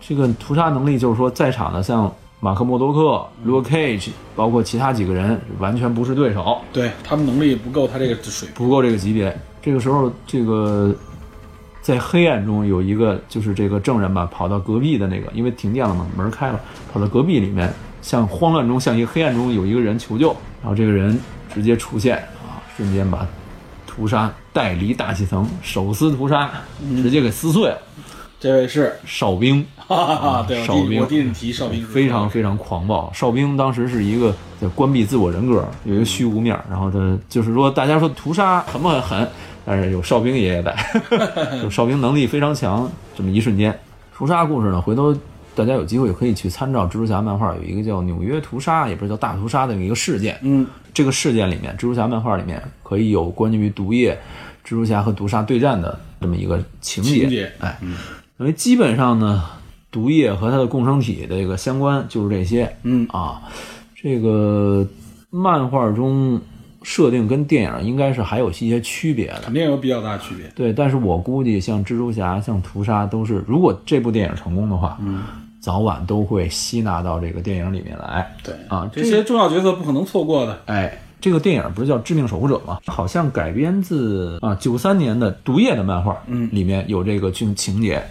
这个屠杀能力就是说，在场的像马克·莫多克、Luke Cage，包括其他几个人，完全不是对手。对他们能力不够他这个水。不够这个级别。这个时候，这个在黑暗中有一个就是这个证人吧，跑到隔壁的那个，因为停电了嘛，门开了，跑到隔壁里面，像慌乱中，像一个黑暗中有一个人求救，然后这个人直接出现啊，瞬间把屠杀带离大气层，手撕屠杀，直接给撕碎了。这位是，哨兵哈哈哈，对，哨兵我第一你提哨兵非常非常狂暴。哨兵当时是一个在关闭自我人格，有一个虚无面儿，然后他就是说，大家说屠杀狠不狠？狠，但是有哨兵爷爷在，就哨兵能力非常强。这么一瞬间，屠杀故事呢，回头大家有机会可以去参照蜘蛛侠漫画，有一个叫纽约屠杀，也不是叫大屠杀的一个事件。嗯，这个事件里面，蜘蛛侠漫画里面可以有关于毒液、蜘蛛侠和毒杀对战的这么一个情节。情节哎，因为基本上呢，毒液和它的共生体的这个相关就是这些。嗯啊，这个漫画中设定跟电影应该是还有一些区别的。肯定有比较大区别。对，但是我估计像蜘蛛侠、像屠杀都是，如果这部电影成功的话，嗯，早晚都会吸纳到这个电影里面来。对啊这些重要角色不可能错过的。哎，这个电影不是叫《致命守护者》吗？好像改编自啊九三年的《毒液》的漫画，嗯里面有这个情情节。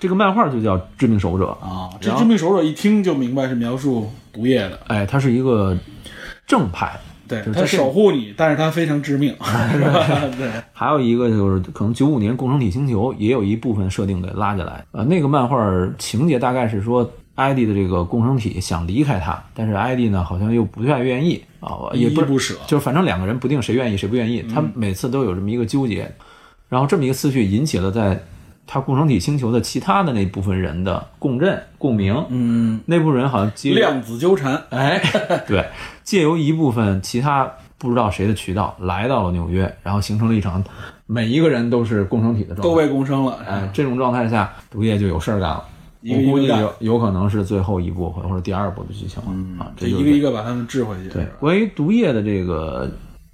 这个漫画就叫《致命守护者》啊，这致命守护者一听就明白是描述毒液的。哎，它是一个正派。对他就是守护你，但是他非常致命，是吧？对，还有一个就是可能九五年共生体星球也有一部分设定给拉进来。呃，那个漫画情节大概是说，艾迪的这个共生体想离开他，但是艾迪呢好像又不太愿意啊，也不不舍就是反正两个人不定谁愿意谁不愿意，他每次都有这么一个纠结。然后这么一个思绪引起了在他共生体星球的其他的那部分人的共振共鸣。嗯，那部分人好像接量子纠缠，哎，对，借由一部分其他不知道谁的渠道来到了纽约，然后形成了一场每一个人都是共生体的状都。被共生了。哎，这种状态下，毒液就有事儿干了。一个一个我估计有有可能是最后一部或者第二部的剧情了、啊。这就一个一个把他们治回去。对，关于毒液的这个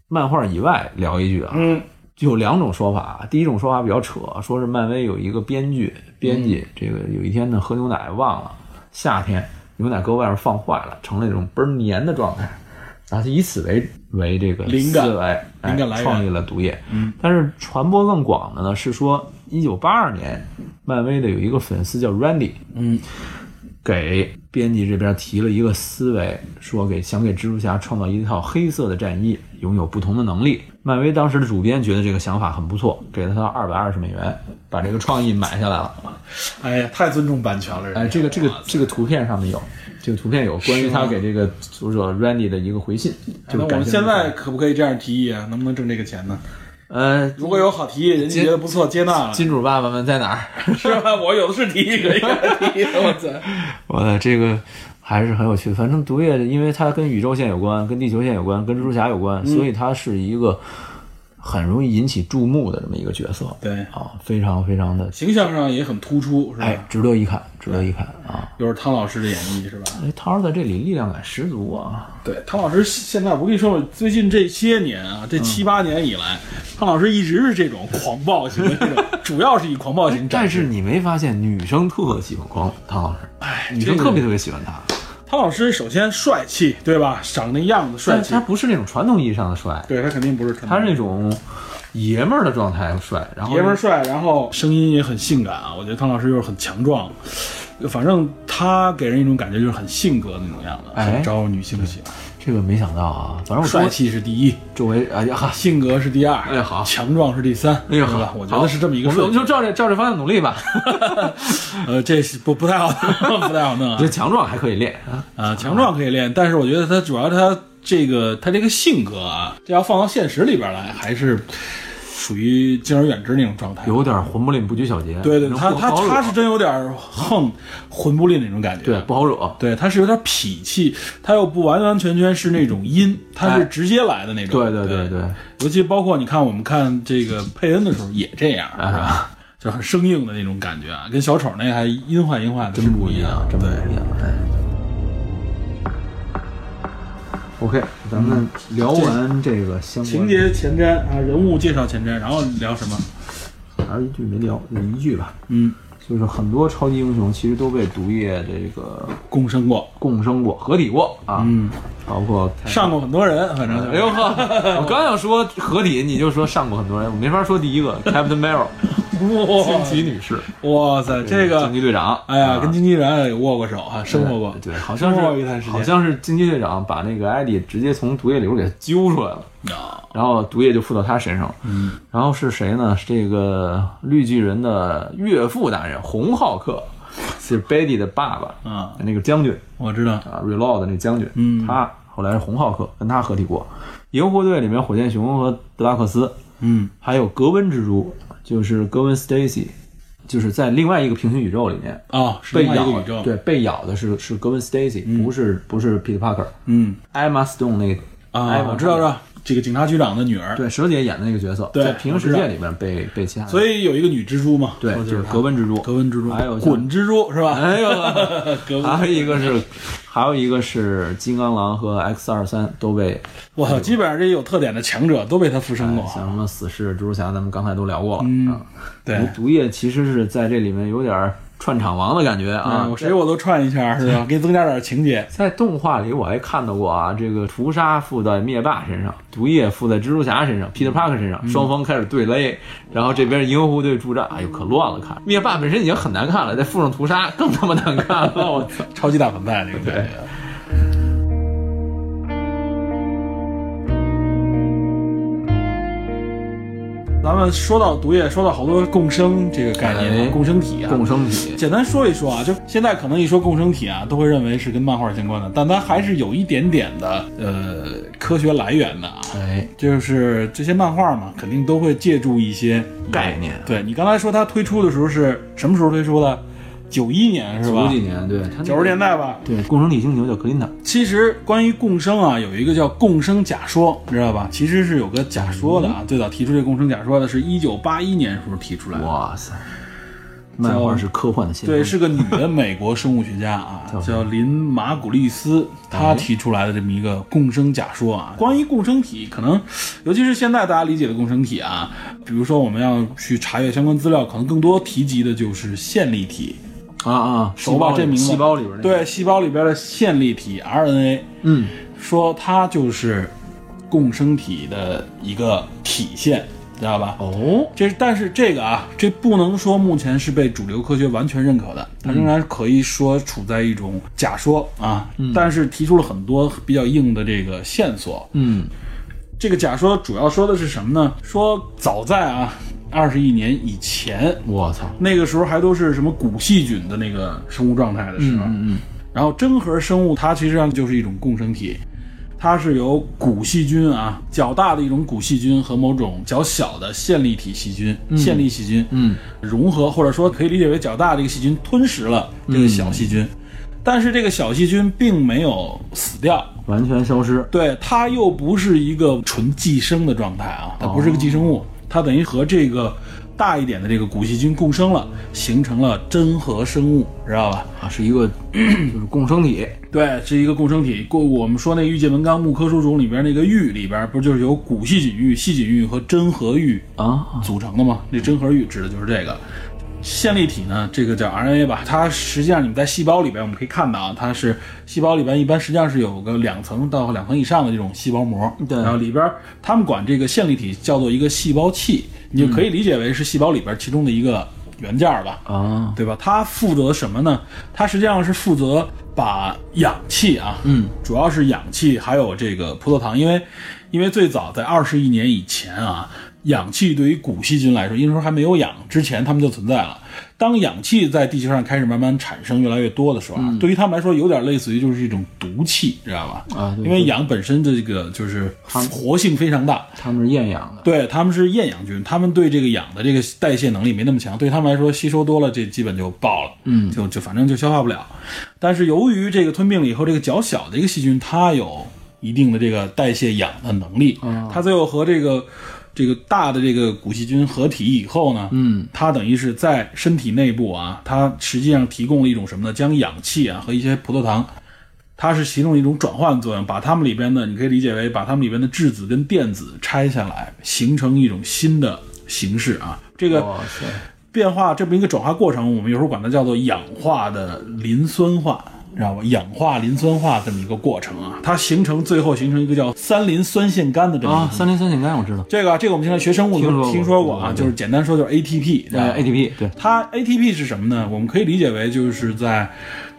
漫画以外聊一句啊，嗯，就有两种说法。第一种说法比较扯，说是漫威有一个编剧编辑，嗯这个有一天呢喝牛奶忘了，夏天牛奶搁外面放坏了，成了那种倍儿黏的状态，然后就以此为为这个灵感思维，哎灵感来源创立了毒液。嗯，但是传播更广的呢是说，一九八二年，漫威的有一个粉丝叫 Randy，嗯，给编辑这边提了一个思维，说给想给蜘蛛侠创造一套黑色的战衣，拥有不同的能力。漫威当时的主编觉得这个想法很不错，给了他二百二十美元，把这个创意买下来了。哎呀，太尊重版权了。人哎，这个这个这个图片上面有，这个图片有关于他给这个作者 Randy 的一个回信，就哎那我们现在可不可以这样提议啊？能不能挣这个钱呢？呃，如果有好提议，人家觉得不错，接纳了，金主爸爸们在哪儿？是吧？我有的是提议可以提议，我操！我的这个还是很有趣。反正毒液，因为它跟宇宙线有关，跟地球线有关，跟蜘蛛侠有关，所以它是一个很容易引起注目的这么一个角色。对，啊，非常非常的形象上也很突出，是吧？哎，值得一看，值得一看啊！又是汤老师的演绎，是吧？哎，汤儿在这里力量感十足啊！对，汤老师现在我跟你说，最近这些年啊，这七八年以来，汤老师一直是这种狂暴型的这种，主要是以狂暴型。但是你没发现女生特喜欢狂汤老师？哎，女生特别特别喜欢他，汤老师首先帅气，对吧？长那样子帅气但他，不是那种传统意义上的帅，对他肯定不是他是那种爷们儿的状态帅，然后爷们儿帅，然后声音也很性感啊。我觉得汤老师又是很强壮，反正他给人一种感觉就是很性格的那种样子，哎很招女性喜欢。这个没想到啊，反正我周帅气是第一，周围哎呀哈，性格是第二，哎好强壮是第三，哎呀好？我觉得是这么一个我们我。们就照这照这方向努力吧。呃，这是不不太好，不太好弄啊这。强壮还可以练啊，啊，强壮可以练，但是我觉得他主要他这个他这个性格啊，这要放到现实里边来，还是属于敬而远之那种状态。有点混不吝不拘小节。对对，他他他是真有点横混不吝那种感觉。对不好惹。对，他是有点痞气，他又不完完全全是那种阴，他是哎直接来的那种。对对对对，尤其包括你看我们看这个佩恩的时候也这样，是吧？就很生硬的那种感觉啊，跟小丑那还阴坏阴坏的，真不一样，真不对。一样。OK，咱们聊完这个相关情节前瞻啊，人物介绍前瞻，然后聊什么？还是一句没聊，就一句吧，嗯，就是很多超级英雄其实都被毒液这个共生过，共生过、合体过啊，嗯，包括上过很多人，反正哎呦呵，我刚想说合体，你就说上过很多人，我没法说第一个 Captain Marvel，惊哇奇女士，哇塞，这个惊奇队长，哎呀，啊跟金鸡人也握过手啊，生活过，对，好像是好像是惊奇队长把那个艾迪直接从毒液里边给揪出来了，啊然后毒液就附到他身上了。嗯，然后是谁呢？是这个绿巨人的岳父大人红浩克，是 Betty 的爸爸啊，那个将军我知道，啊，Reload 的那将军，嗯他后来是红浩克跟他合体过。银护队里面火箭熊和德拉克斯，嗯还有格温蜘蛛，就是格温 Stacy，就是在另外一个平行宇宙里面啊，是被咬对，被咬的是是格温 Stacy，、不是不是 Peter Parker。嗯 Emma Stone 那个啊我知道知道，这个警察局长的女儿，对蛇姐演的那个角色，对在平行世界里面被被其他所以有一个女蜘蛛嘛，对就是格温蜘蛛。格温蜘蛛，还有滚蜘蛛是吧？哎呦，格 温还有一个是还有一个是金刚狼和 X 二三都被我操，基本上这些有特点的强者都被他附身过，像什么死侍、蜘蛛侠，咱们刚才都聊过了。嗯啊，对，毒液其实是在这里面有点串场王的感觉啊谁我都串一下是吧？给你增加点情节，在动画里我还看到过啊，这个屠杀附在灭霸身上，毒液附在蜘蛛侠身上，Peter Parker 身上，双方开始对勒，然后这边银河护队助战，哎呦可乱了看。灭霸本身已经很难看了，再附上屠杀更他妈难看了，我操！超级大反派那个感咱们说到毒液，说到好多共生这个概念共生体啊，共生体，简单说一说啊，就现在可能一说共生体啊，都会认为是跟漫画相关的，但它还是有一点点的呃科学来源的啊。哎，就是这些漫画嘛，肯定都会借助一些概念。对你刚才说它推出的时候是什么时候推出的？九一年是吧九？几年，对，九十年代吧。对，共生体星球叫格林塔，其实关于共生啊，有一个叫共生假说，你知道吧？其实是有个假说的啊。最早提出这共生假说的是一九八一年时候提出来的。哇塞，漫画是科幻的先，对，是个女的美国生物学家啊，叫林马古利斯，她提出来的这么一个共生假说啊。关于共生体，可能尤其是现在大家理解的共生体啊，比如说我们要去查阅相关资料，可能更多提及的就是线粒体，啊啊，熟吧？这名字，细胞里边那个，对，细胞里边的线粒体 RNA，嗯，说它就是共生体的一个体现，知道吧？哦，这但是这个啊，这不能说目前是被主流科学完全认可的，它仍然可以说处在一种假说啊。但是提出了很多比较硬的这个线索。嗯，这个假说主要说的是什么呢？说早在啊二十亿年以前，我操，那个时候还都是什么古细菌的那个生物状态的时候，嗯然后真核生物它其实上就是一种共生体，它是由古细菌啊较大的一种古细菌和某种较小的线粒体细菌、线粒细菌嗯。融合，或者说可以理解为较大的一个细菌吞食了这个小细菌，但是这个小细菌并没有死掉。嗯，完全消失，对，它又不是一个纯寄生的状态啊，它不是个寄生物，它等于和这个大一点的这个古细菌共生了，形成了真核生物，知道吧？啊，是一个 就是共生体，对，是一个共生体。过我们说那《玉界文纲木科书种》里边那个玉里边，不就是由古细菌玉、细菌玉和真核玉啊，组成的吗？那真核玉指的就是这个。线粒体呢，这个叫 RNA 吧，它实际上你们在细胞里边我们可以看到啊，它是细胞里边一般实际上是有个两层到两层以上的这种细胞膜，对然后里边他们管这个线粒体叫做一个细胞器，你就可以理解为是细胞里边其中的一个元件儿吧。啊，对吧？它负责什么呢？它实际上是负责把氧气啊，嗯，主要是氧气，还有这个葡萄糖，因为因为最早在二十亿年以前啊，氧气对于古细菌来说，因为说还没有氧之前，它们就存在了。当氧气在地球上开始慢慢产生越来越多的时候啊，对于它们来说，有点类似于就是一种毒气，知道吧？因为氧本身的这个就是活性非常大，它们是厌氧的，对，它们是厌氧菌，它们对这个氧的这个代谢能力没那么强，对它们来说吸收多了，这基本就爆了，嗯就就反正就消化不了。但是由于这个吞并了以后，这个较小的一个细菌，它有一定的这个代谢氧的能力，哦它最后和这个这个大的这个古细菌合体以后呢，嗯，它等于是在身体内部啊，它实际上提供了一种什么呢？将氧气啊和一些葡萄糖它是起动一种转换作用，把它们里边的，你可以理解为把它们里边的质子跟电子拆下来，形成一种新的形式啊。这个，变化这么一个转化过程，我们有时候管它叫做氧化的磷酸化，知道吧？氧化磷酸化这么一个过程啊，它形成最后形成一个叫三磷酸腺苷的这个啊，三磷酸腺苷我知道，这个这个我们现在学生物的时候听说过啊，就是简单说就是 ATP，对，ATP 对，它 ATP 是什么呢？我们可以理解为就是在，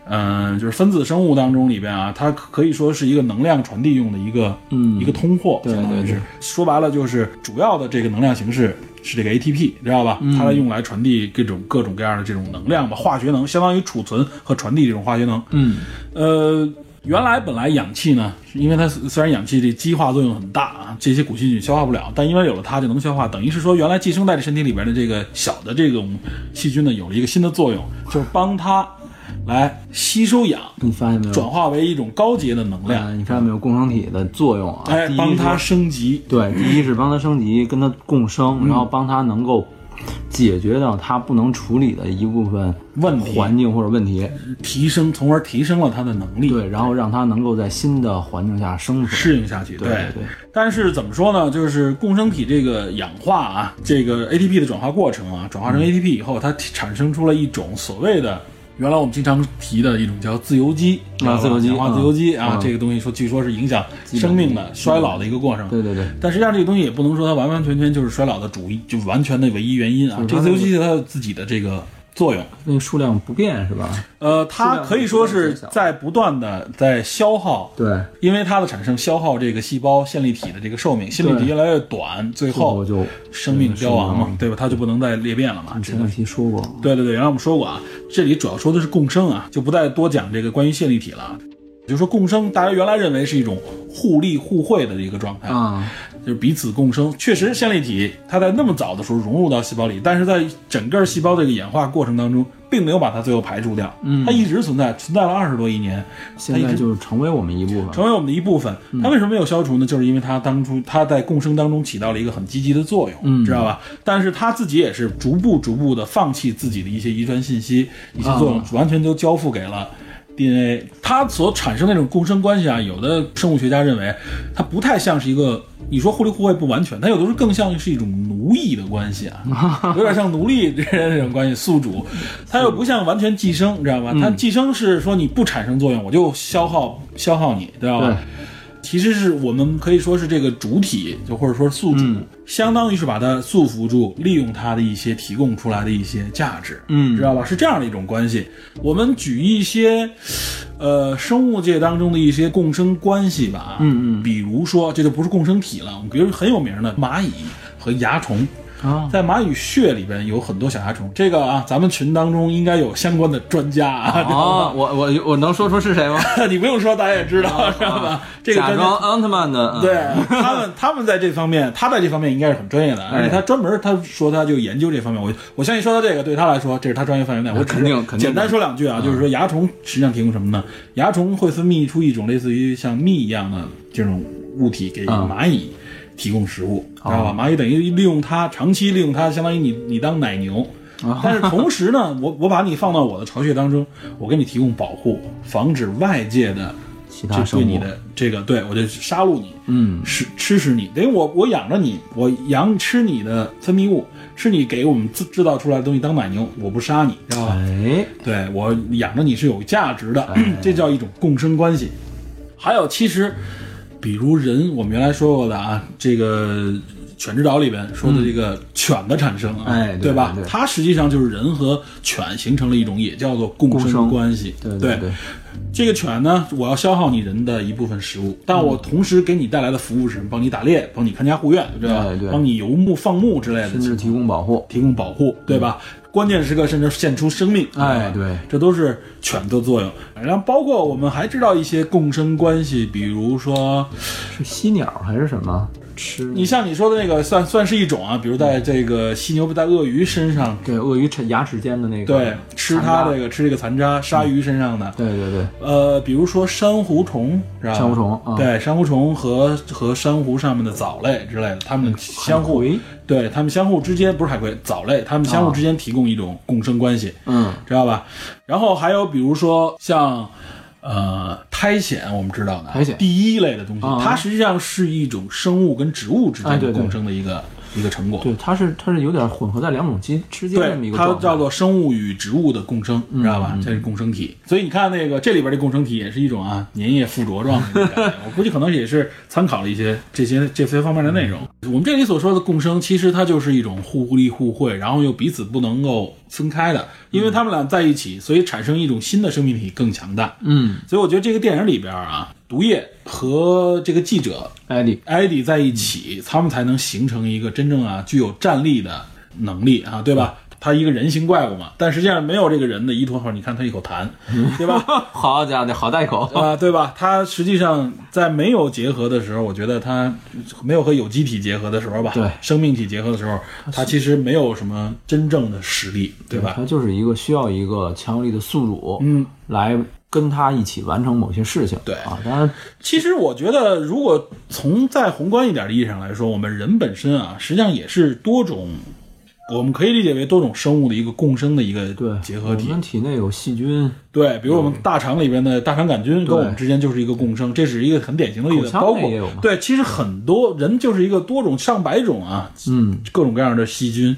嗯、就是分子生物当中里边啊，它可以说是一个能量传递用的一个，嗯。一个通货，对相当于是。对对说白了就是主要的这个能量形式是这个 ATP，知道吧？嗯它来用来传递各种各种各样的这种能量吧，化学能，相当于储存和传递这种化学能。嗯，呃，原来本来氧气呢，因为它虽然氧气这激化作用很大啊，这些古细菌消化不了，但因为有了它就能消化，等于是说原来寄生在这身体里边的这个小的这种细菌呢，有了一个新的作用，就是帮它来吸收氧，你发现没有？转化为一种高阶的能量，呃你发现没有？共生体的作用啊，哎帮它升级。对，第一是帮它升级，跟它共生，嗯然后帮它能够解决掉它不能处理的一部分问题环境或者问题，提升，从而提升了它的能力，对，然后让它能够在新的环境下生存。适应下去。对对对但是怎么说呢？就是共生体这个氧化啊，这个 ATP 的转化过程啊，转化成 ATP 以后，它产生出了一种所谓的。原来我们经常提的一种叫自由基啊自由基氧化自由基啊，嗯这个东西说据说是影响生命的衰老的一个过程。对对对，但实际上这个东西也不能说它完完全全就是衰老的主一，就完全的唯一原因啊。这个自由基它有自己的这个作用。那个数量不变是吧？呃，它可以说是在不断的在消耗对，因为它的产生消耗这个细胞线粒体的这个寿命，线粒体越来越短，最后就生命凋亡嘛嗯，对吧？它就不能再裂变了嘛。前两期说过，对对对，原来我们说过啊，这里主要说的是共生啊，就不再多讲这个关于线粒体了。就说共生，大家原来认为是一种互利互惠的一个状态，啊，就是彼此共生。确实，线粒体它在那么早的时候融入到细胞里，但是在整个细胞这个演化过程当中，并没有把它最后排除掉，它一直存在，存在了二十多亿年，现在就是成为我们一部分。成为我们的一部分。它为什么没有消除呢？就是因为它当初它在共生当中起到了一个很积极的作用，嗯知道吧？但是它自己也是逐步逐步的放弃自己的一些遗传信息、一些作用，啊完全都交付给了。DNA 它所产生的那种共生关系啊，有的生物学家认为它不太像是一个，你说互利互惠不完全，它有的时候更像是一种奴役的关系啊，有点像奴隶这这种关系，宿主，它又不像完全寄生，你知道吧？它寄生是说你不产生作用，我就消耗消耗你，知道吧？对其实是我们可以说是这个主体，就或者说宿主，嗯相当于是把它束缚住，利用它的一些提供出来的一些价值，嗯知道吧？是这样的一种关系。我们举一些，呃，生物界当中的一些共生关系吧，嗯嗯比如说这就不是共生体了，比如很有名的蚂蚁和蚜虫。啊，在蚂蚁穴里边有很多小蚜虫，这个啊，咱们群当中应该有相关的专家啊，我我我能说出是谁吗？你不用说，大家也知道，知道吧？这个假装奥特曼的，嗯对他们，他们在这方面，他在这方面应该是很专业的，哎而且他专门他说他就研究这方面。我我相信说到这个，对他来说这是他专业范围内。我只肯定肯定简单说两句啊，就是说蚜虫实际上提供什么呢？蚜虫会分泌出一种类似于像蜜一样的这种物体给嗯蚂蚁提供食物，哦知道吧？蚂蚁等于利用它，长期利用它，相当于你你当奶牛。哦但是同时呢，我我把你放到我的巢穴当中，我给你提供保护，防止外界的对你的这个，对我就杀戮你，嗯吃吃食你，等于我我养着你，我养吃你的分泌物，吃你给我们制制造出来的东西当奶牛，我不杀你，知道吧？哎，对我养着你是有价值的，这叫一种共生关系。还有，其实比如人，我们原来说过的啊，这个《犬之岛》里边说的这个犬的产生啊，哎对吧？对对它实际上就是人和犬形成了一种也叫做共生关系。对对对，这个犬呢，我要消耗你人的一部分食物，但我同时给你带来的服务是什么？帮你打猎，帮你看家护院，对吧？对对帮你游牧放牧之类的，甚至提供保护，提供保护，对吧？关键时刻甚至献出生命，吧哎对，这都是犬的作用。然后包括我们还知道一些共生关系，比如说，是犀鸟还是什么？吃你像你说的那个，算算是一种啊，比如在这个犀牛在鳄鱼身上，对鳄鱼齿牙齿间的那个对，吃它这个吃这个残渣，鲨鱼身上的，对对对，呃，比如说珊瑚虫，是吧？珊瑚虫啊对，珊瑚虫和和珊瑚上面的藻类之类的，它们相互，对它们相互之间不是海葵，藻类，它们相互之间提供一种共生关系，嗯知道吧？然后还有比如说像。呃苔藓，我们知道的苔藓第一类的东西，啊它实际上是一种生物跟植物之间的共生的一个、一个成果。对，它是它是有点混合在两种基之间这么一个，它叫做生物与植物的共生，你知道吧？这是共生体。所以你看那个这里边的共生体也是一种啊粘液附着状的。我估计可能也是参考了一些这些这些方面的内容。我们这里所说的共生，其实它就是一种互利互惠，然后又彼此不能够分开的，因为他们俩在一起，所以产生一种新的生命体更强大。嗯，所以我觉得这个电影里边啊，毒液和这个记者艾迪，艾迪在一起，他们才能形成一个真正啊具有战力的能力啊，对吧？他一个人形怪物嘛，但实际上没有这个人的依托后，你看他一口痰，对吧？好家伙，好大一口，啊，对吧？他实际上在没有结合的时候，我觉得他没有和有机体结合的时候吧，对生命体结合的时候，他其实没有什么真正的实力，对吧？他就是一个需要一个强有力的宿主，嗯，来跟他一起完成某些事情，对啊，当然，其实我觉得，如果从再宏观一点的意义上来说，我们人本身啊，实际上也是多种，我们可以理解为多种生物的一个共生的一个对，结合体我。们体。内有细菌，对，比如我们大肠里边的大肠杆菌跟我们之间就是一个共生，这是一个很典型的例子。包括对，其实很多人就是一个多种上百种啊，嗯，各种各样的细菌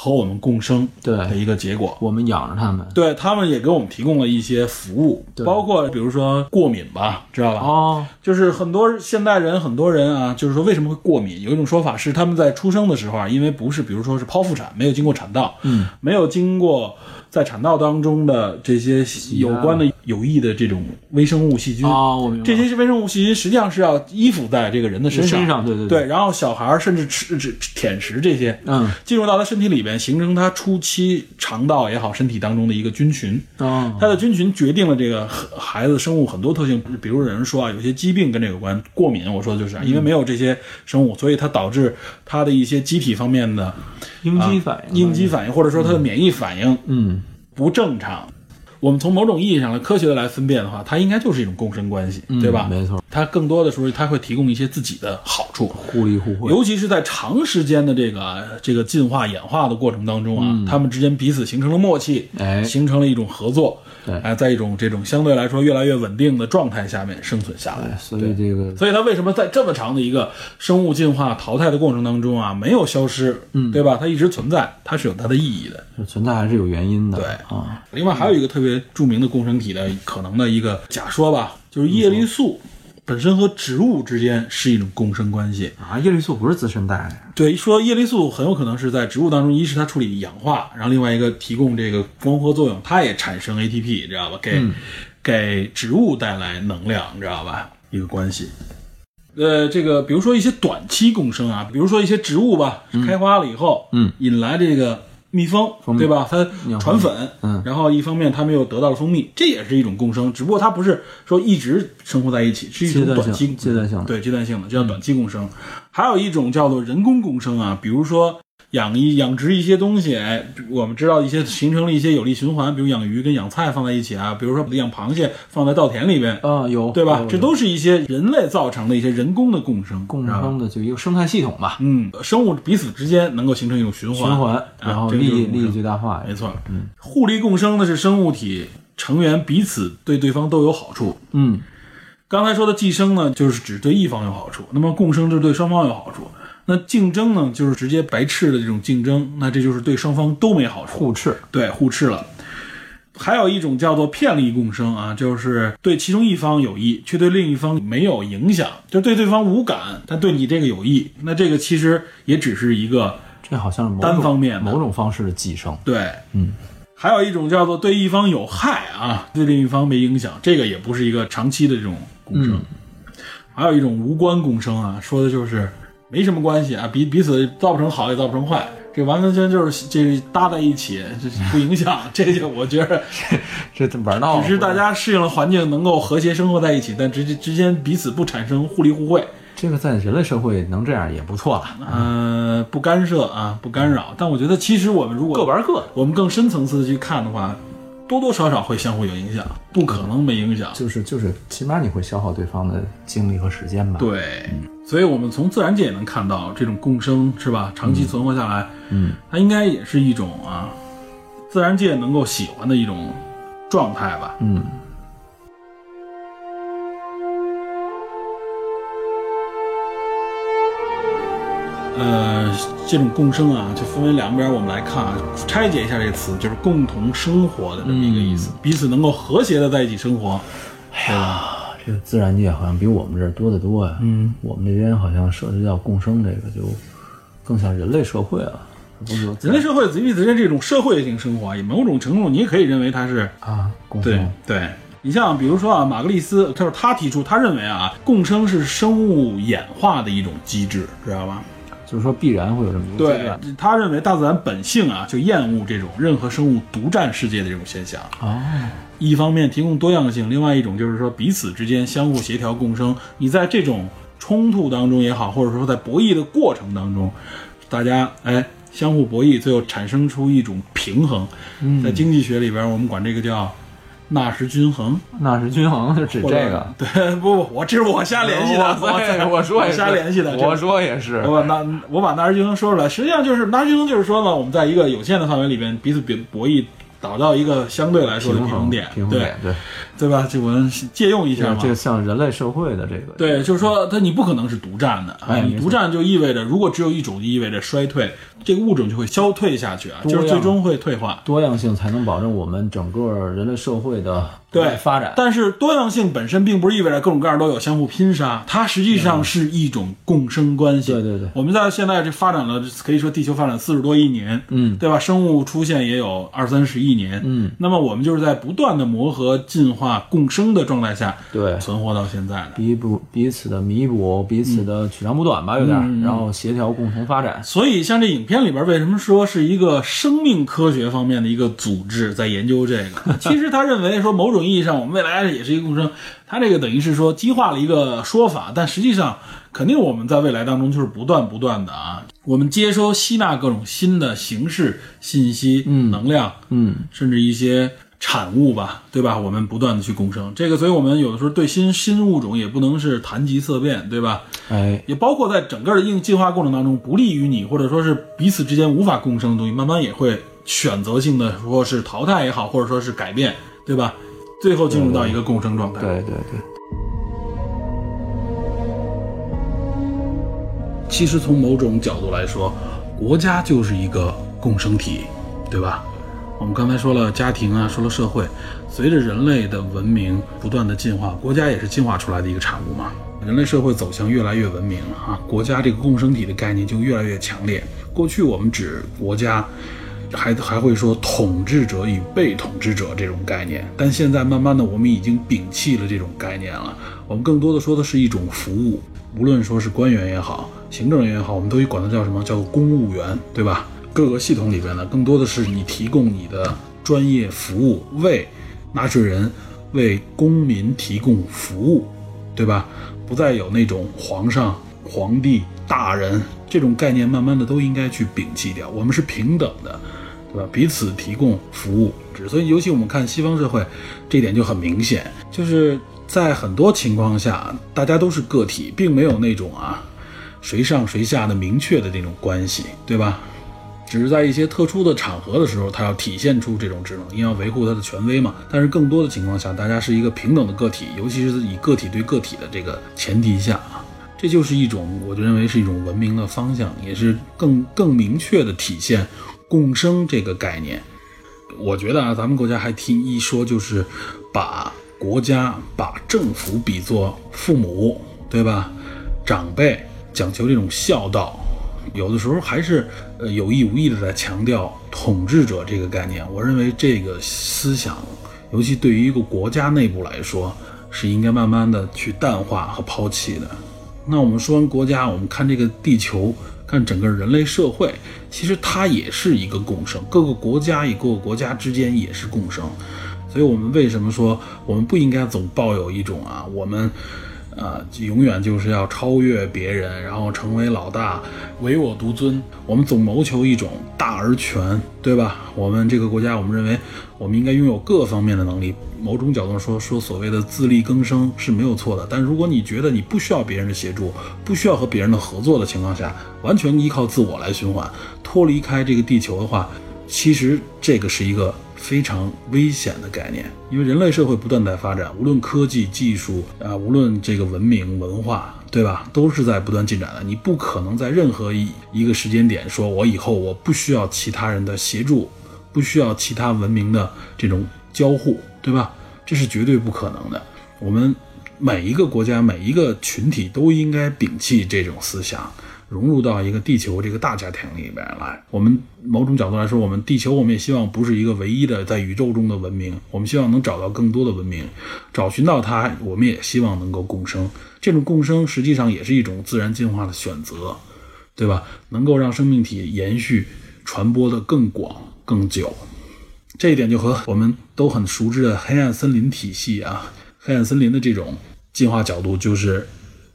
和我们共生对的一个结果。我们养着他们，对他们也给我们提供了一些服务，包括比如说过敏吧，知道吧？哦，就是很多现代人，很多人啊，就是说为什么会过敏？有一种说法是他们在出生的时候啊，因为不是，比如说是剖腹产，没有经过产道，嗯，没有经过在产道当中的这些有关的有益的这种微生物细菌，哦，我明白。这些微生物细菌实际上是要依附在这个人的身上，身上，对对对，，然后小孩甚至吃吃舔食这些，嗯，进入到他身体里边，形成他初期肠道也好，身体当中的一个菌群。哦，它的菌群决定了这个孩子生物很多特性，比如有人说啊，有些疾病跟这个有关，过敏，我说的就是啊，因为没有这些生物，所以它导致他的一些机体方面的应激反应，应激，反应，或者说他的免疫反应嗯，不正常。我们从某种意义上来科学的来分辨的话，它应该就是一种共生关系，对吧？没错，它更多的时候，它会提供一些自己的好处，互利互惠，尤其是在长时间的这个这个进化演化的过程当中啊，他们之间彼此形成了默契，哎。形成了一种合作，对哎，在一种这种相对来说越来越稳定的状态下面生存下来。所以这个所以它为什么在这么长的一个生物进化淘汰的过程当中啊，没有消失，嗯，对吧？它一直存在，它是有它的意义的。存在还是有原因的，对啊，另外还有一个特别著名的共生体的可能的一个假说吧，就是叶绿素本身和植物之间是一种共生关系。啊，叶绿素不是自身带的，对，说叶绿素很有可能是在植物当中，一是它处理氧化，然后另外一个提供这个光合作用，它也产生 ATP，知道吧？给、给植物带来能量，知道吧？一个关系。呃，这个比如说一些短期共生啊，比如说一些植物吧，开花了以后，嗯，引来这个蜜蜂，蜜对吧？它传粉，嗯然后一方面它们又得到了蜂蜜，这也是一种共生，只不过它不是说一直生活在一起，是一种短期阶段性的对阶段性的，这叫短期共生。还有一种叫做人工共生啊，比如说养一养殖一些东西，哎，我们知道一些形成了一些有利循环，比如养鱼跟养菜放在一起啊，比如说养螃蟹放在稻田里边，啊，有对吧？这都是一些人类造成的一些人工的共生，共生的就一个生态系统吧，嗯，生物彼此之间能够形成一种循环，循环，然后利益利益最大化，没错，嗯，互利共生的是生物体成员彼此对对方都有好处。嗯，刚才说的寄生呢，就是只对一方有好处；那么共生就是对双方有好处。那竞争呢，就是直接白斥的这种竞争，那这就是对双方都没好处，互斥，对互斥了。还有一种叫做片利共生啊，就是对其中一方有益，却对另一方没有影响，就对对方无感，但对你这个有益。那这个其实也只是一个这好像是某单方面某种方式的寄生，对，嗯，还有一种叫做对一方有害啊，对另一方没影响，这个也不是一个长期的这种共生。还有一种无关共生啊，说的就是没什么关系啊，彼彼此造不成好也造不成坏，这完完全全就是这搭在一起，这不影响。这就我觉得 这玩闹，只是大家适应了环境，能够和谐生活在一起，但之之间彼此不产生互利互惠。这个在人类社会能这样也不错了，呃，不干涉啊，不干扰。但我觉得，其实我们如果各玩各的。我们更深层次的去看的话，多多少少会相互有影响，不可能没影响。就是就是，起码你会消耗对方的精力和时间吧？，对，所以我们从自然界也能看到这种共生，是吧？长期存活下来，嗯，它应该也是一种啊，自然界能够喜欢的一种状态吧。嗯，呃，这种共生啊，就分为两边，我们来看啊，拆解一下这个词，就是共同生活的这么一个意思，彼此能够和谐的在一起生活。哎呀，这个自然界好像比我们这儿多得多呀。嗯，我们这边好像涉及到共生这个，就更像人类社会了。不是人类社会子与之间这种社会性生活，也某种程度你也可以认为它是啊，共对生。对。你像比如说啊，马格利斯，他说他提出，他认为啊，共生是生物演化的一种机制，知道吧？就是说必然会有这么一个阶对段。，他认为大自然本性啊，就厌恶这种任何生物独占世界的这种现象。哦，一方面提供多样性，另外一种就是说彼此之间相互协调共生。你在这种冲突当中也好，或者说在博弈的过程当中，大家哎相互博弈，最后产生出一种平衡。在经济学里边，我们管这个叫纳什均衡。纳什均衡是指这个。对，不不，我这是我瞎联系的，我 说也瞎联系的，我说也是。我把纳我把纳什均衡说出来，实际上就是纳什均衡就是说呢，我们在一个有限的范围里边彼此比博弈，达到一个相对来说的平衡点，平衡对点对，对吧？这我们借用一下嘛。这个像人类社会的这个对，就是说，它你不可能是独占的，哎你独占就意味着，如果只有一种，就意味着衰退，这个物种就会消退下去啊，就是最终会退化。多样性，才能保证我们整个人类社会的对发展。但是多样性本身并不是意味着各种各样都有相互拼杀，它实际上是一种共生关系。对对对我们在现在这发展了，可以说地球发展四十多亿年，嗯对吧？生物出现也有二三十亿年，嗯，那么我们就是在不断的磨合、进化、共生的状态下，对存活到现在的。彼补彼此的弥补，彼此的取长补短吧，有点儿，然后协调共同发展。所以，像这影片里边为什么说是一个生命科学方面的一个组织在研究这个？其实他认为说，某种意义上我们未来也是一个共生。他这个等于是说激化了一个说法，但实际上肯定我们在未来当中就是不断不断的啊，我们接收吸纳各种新的形式、信息、能量，嗯，甚至一些产物吧，对吧？我们不断的去共生这个，所以我们有的时候对新新物种也不能是谈及色变，对吧？哎，也包括在整个的应进化过程当中，不利于你或者说是彼此之间无法共生的东西，慢慢也会选择性的说是淘汰也好，或者说是改变，对吧？最后进入到一个共生状态。对对对，其实从某种角度来说，国家就是一个共生体，对吧？我们刚才说了家庭啊，说了社会，随着人类的文明不断的进化，国家也是进化出来的一个产物嘛。人类社会走向越来越文明啊，国家这个共生体的概念就越来越强烈。过去我们指国家，还还会说统治者与被统治者这种概念，但现在慢慢的我们已经摒弃了这种概念了，我们更多的说的是一种服务，无论说是官员也好，行政人员也好，我们都管它叫什么？叫做公务员，对吧？各个系统里边呢，更多的是你提供你的专业服务，为纳税人、为公民提供服务，对吧？不再有那种皇上、皇帝、大人这种概念，慢慢的都应该去摒弃掉。我们是平等的，对吧？彼此提供服务。所以，尤其我们看西方社会，这点就很明显，就是在很多情况下，大家都是个体，并没有那种啊谁上谁下的明确的这种关系，对吧？只是在一些特殊的场合的时候，他要体现出这种职能，因为要维护他的权威嘛。但是更多的情况下，大家是一个平等的个体，尤其是以个体对个体的这个前提下啊，这就是一种我就认为是一种文明的方向，也是更更明确的体现共生这个概念。我觉得啊，咱们国家还听一说，就是把国家、把政府比作父母，对吧？长辈讲求这种孝道，有的时候还是呃有意无意的在强调统治者这个概念。我认为这个思想，尤其对于一个国家内部来说，是应该慢慢的去淡化和抛弃的。那我们说完国家，我们看这个地球，看整个人类社会，其实它也是一个共生，各个国家与各个国家之间也是共生。所以，我们为什么说我们不应该总抱有一种啊，我们啊永远就是要超越别人，然后成为老大，唯我独尊。我们总谋求一种大而全，对吧？我们这个国家，我们认为我们应该拥有各方面的能力。某种角度说，说所谓的自力更生是没有错的。但如果你觉得你不需要别人的协助，不需要和别人的合作的情况下，完全依靠自我来循环，脱离开这个地球的话，其实这个是一个非常危险的概念。因为人类社会不断在发展，无论科技技术啊，无论这个文明文化，对吧？都是在不断进展的。你不可能在任何一一个时间点说，我以后我不需要其他人的协助，不需要其他文明的这种交互，对吧？这是绝对不可能的。我们每一个国家、每一个群体都应该摒弃这种思想。融入到一个地球这个大家庭里边来。我们某种角度来说，我们地球我们也希望不是一个唯一的在宇宙中的文明，我们希望能找到更多的文明，找寻到它，我们也希望能够共生。这种共生实际上也是一种自然进化的选择，对吧？能够让生命体延续、传播的更广、更久。这一点就和我们都很熟知的黑暗森林体系啊，黑暗森林的这种进化角度就是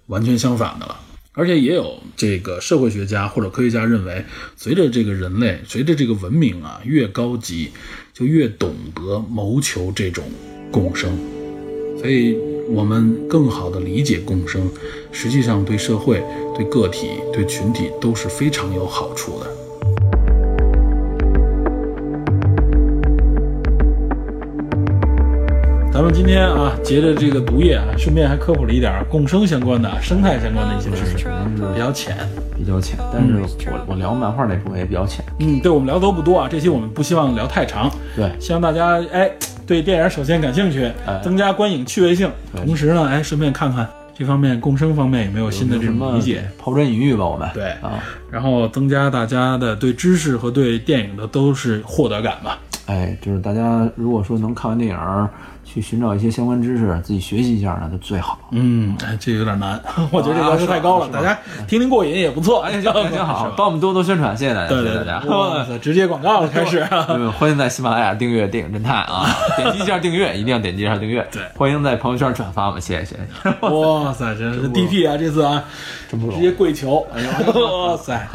完全相反的了。而且也有这个社会学家或者科学家认为，随着这个人类，随着这个文明啊越高级，就越懂得谋求这种共生，所以我们更好的理解共生，实际上对社会、对个体、对群体都是非常有好处的。咱们今天啊，结着这个毒液啊，顺便还科普了一点共生相关的、生态相关的一些知识，比较浅，比较浅。但是我我聊漫画那部分也比较浅。嗯，对我们聊的都不多啊，这期我们不希望聊太长。对，希望大家哎对电影首先感兴趣，增加观影趣味性，同时呢，哎顺便看看这方面共生方面有没有新的这种理解，抛砖引玉吧，我们对啊，然后增加大家的对知识和对电影的都是获得感吧。哎，就是大家如果说能看完电影。去寻找一些相关知识，自己学习一下呢就最好。嗯，哎，这有点难，我觉得这要求太高了。大家听听过瘾也不错。哎，行 行好，帮我们多多宣传，谢谢大家，谢谢大家。哇塞，直接广告了，开始。欢迎在喜马拉雅订阅《电影侦探》啊，点击一下订阅，一定要点击一下订阅。对，欢迎在朋友圈转发我们，谢谢谢谢。哇塞，真是 DP 啊，这次啊，直接跪求。哎呀，哇塞。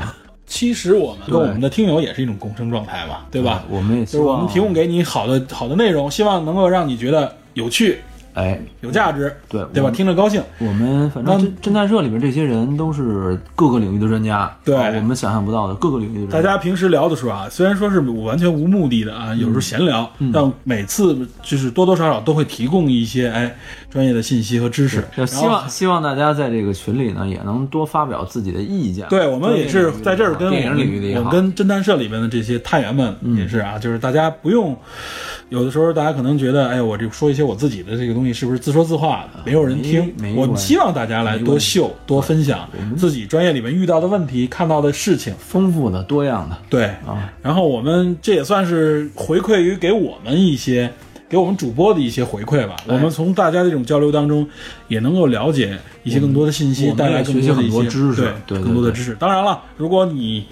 其实我们跟我们的听友也是一种共生状态嘛，对吧？我们也就是我们提供给你好的好的内容，希望能够让你觉得有趣。哎，有价值，对对吧？听着高兴。我们反正侦探社里面这些人都是各个领域的专家，对我们想象不到的各个领域的。大家平时聊的时候啊，虽然说是完全无目的的啊，有时候闲聊，但每次就是多多少少都会提供一些哎专业的信息和知识。希望希望大家在这个群里呢，也能多发表自己的意见。对我们也是在这儿跟电影领域的，我们跟侦探社里面的这些探员们也是啊，就是大家不用。有的时候，大家可能觉得，哎，我这说一些我自己的这个东西，是不是自说自话的，没有人听？我们希望大家来多秀、多分享自己专业里面遇到的问题、看到的事情，丰富的、多样的。对啊，然后我们这也算是回馈于给我们一些，给我们主播的一些回馈吧。我们从大家这种交流当中，也能够了解一些更多的信息，带来更多的一些知识，对更多的知识。当然了，如果你。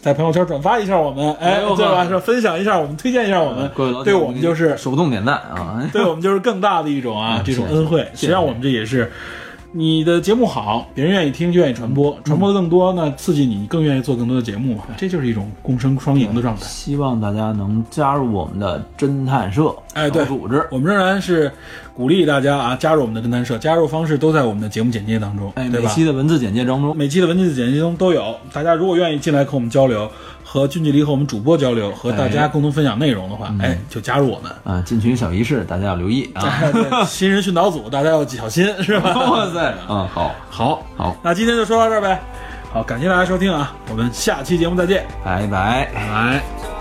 在朋友圈转发一下我们，哎，对吧？说分享一下我们，推荐一下我们，对我们就是手动点赞啊，对我们就是更大的一种啊，这种恩惠。实际上我们这也是。你的节目好，别人愿意听就愿意传播，传播的更多，那刺激你更愿意做更多的节目，这就是一种共生双赢的状态。希望大家能加入我们的侦探社，哎，对，组织，我们仍然是鼓励大家啊加入我们的侦探社，加入方式都在我们的节目简介当中，哎，每期的文字简介当中，每期的文字简介中都有。大家如果愿意进来和我们交流。和近距离和我们主播交流，和大家共同分享内容的话，哎，就加入我们啊！进群小仪式，大家要留意啊！新人训导组，大家要小心，是吧？哇塞！嗯，好，好，好，那今天就说到这儿呗。好，感谢大家收听啊，我们下期节目再见，拜拜，拜拜。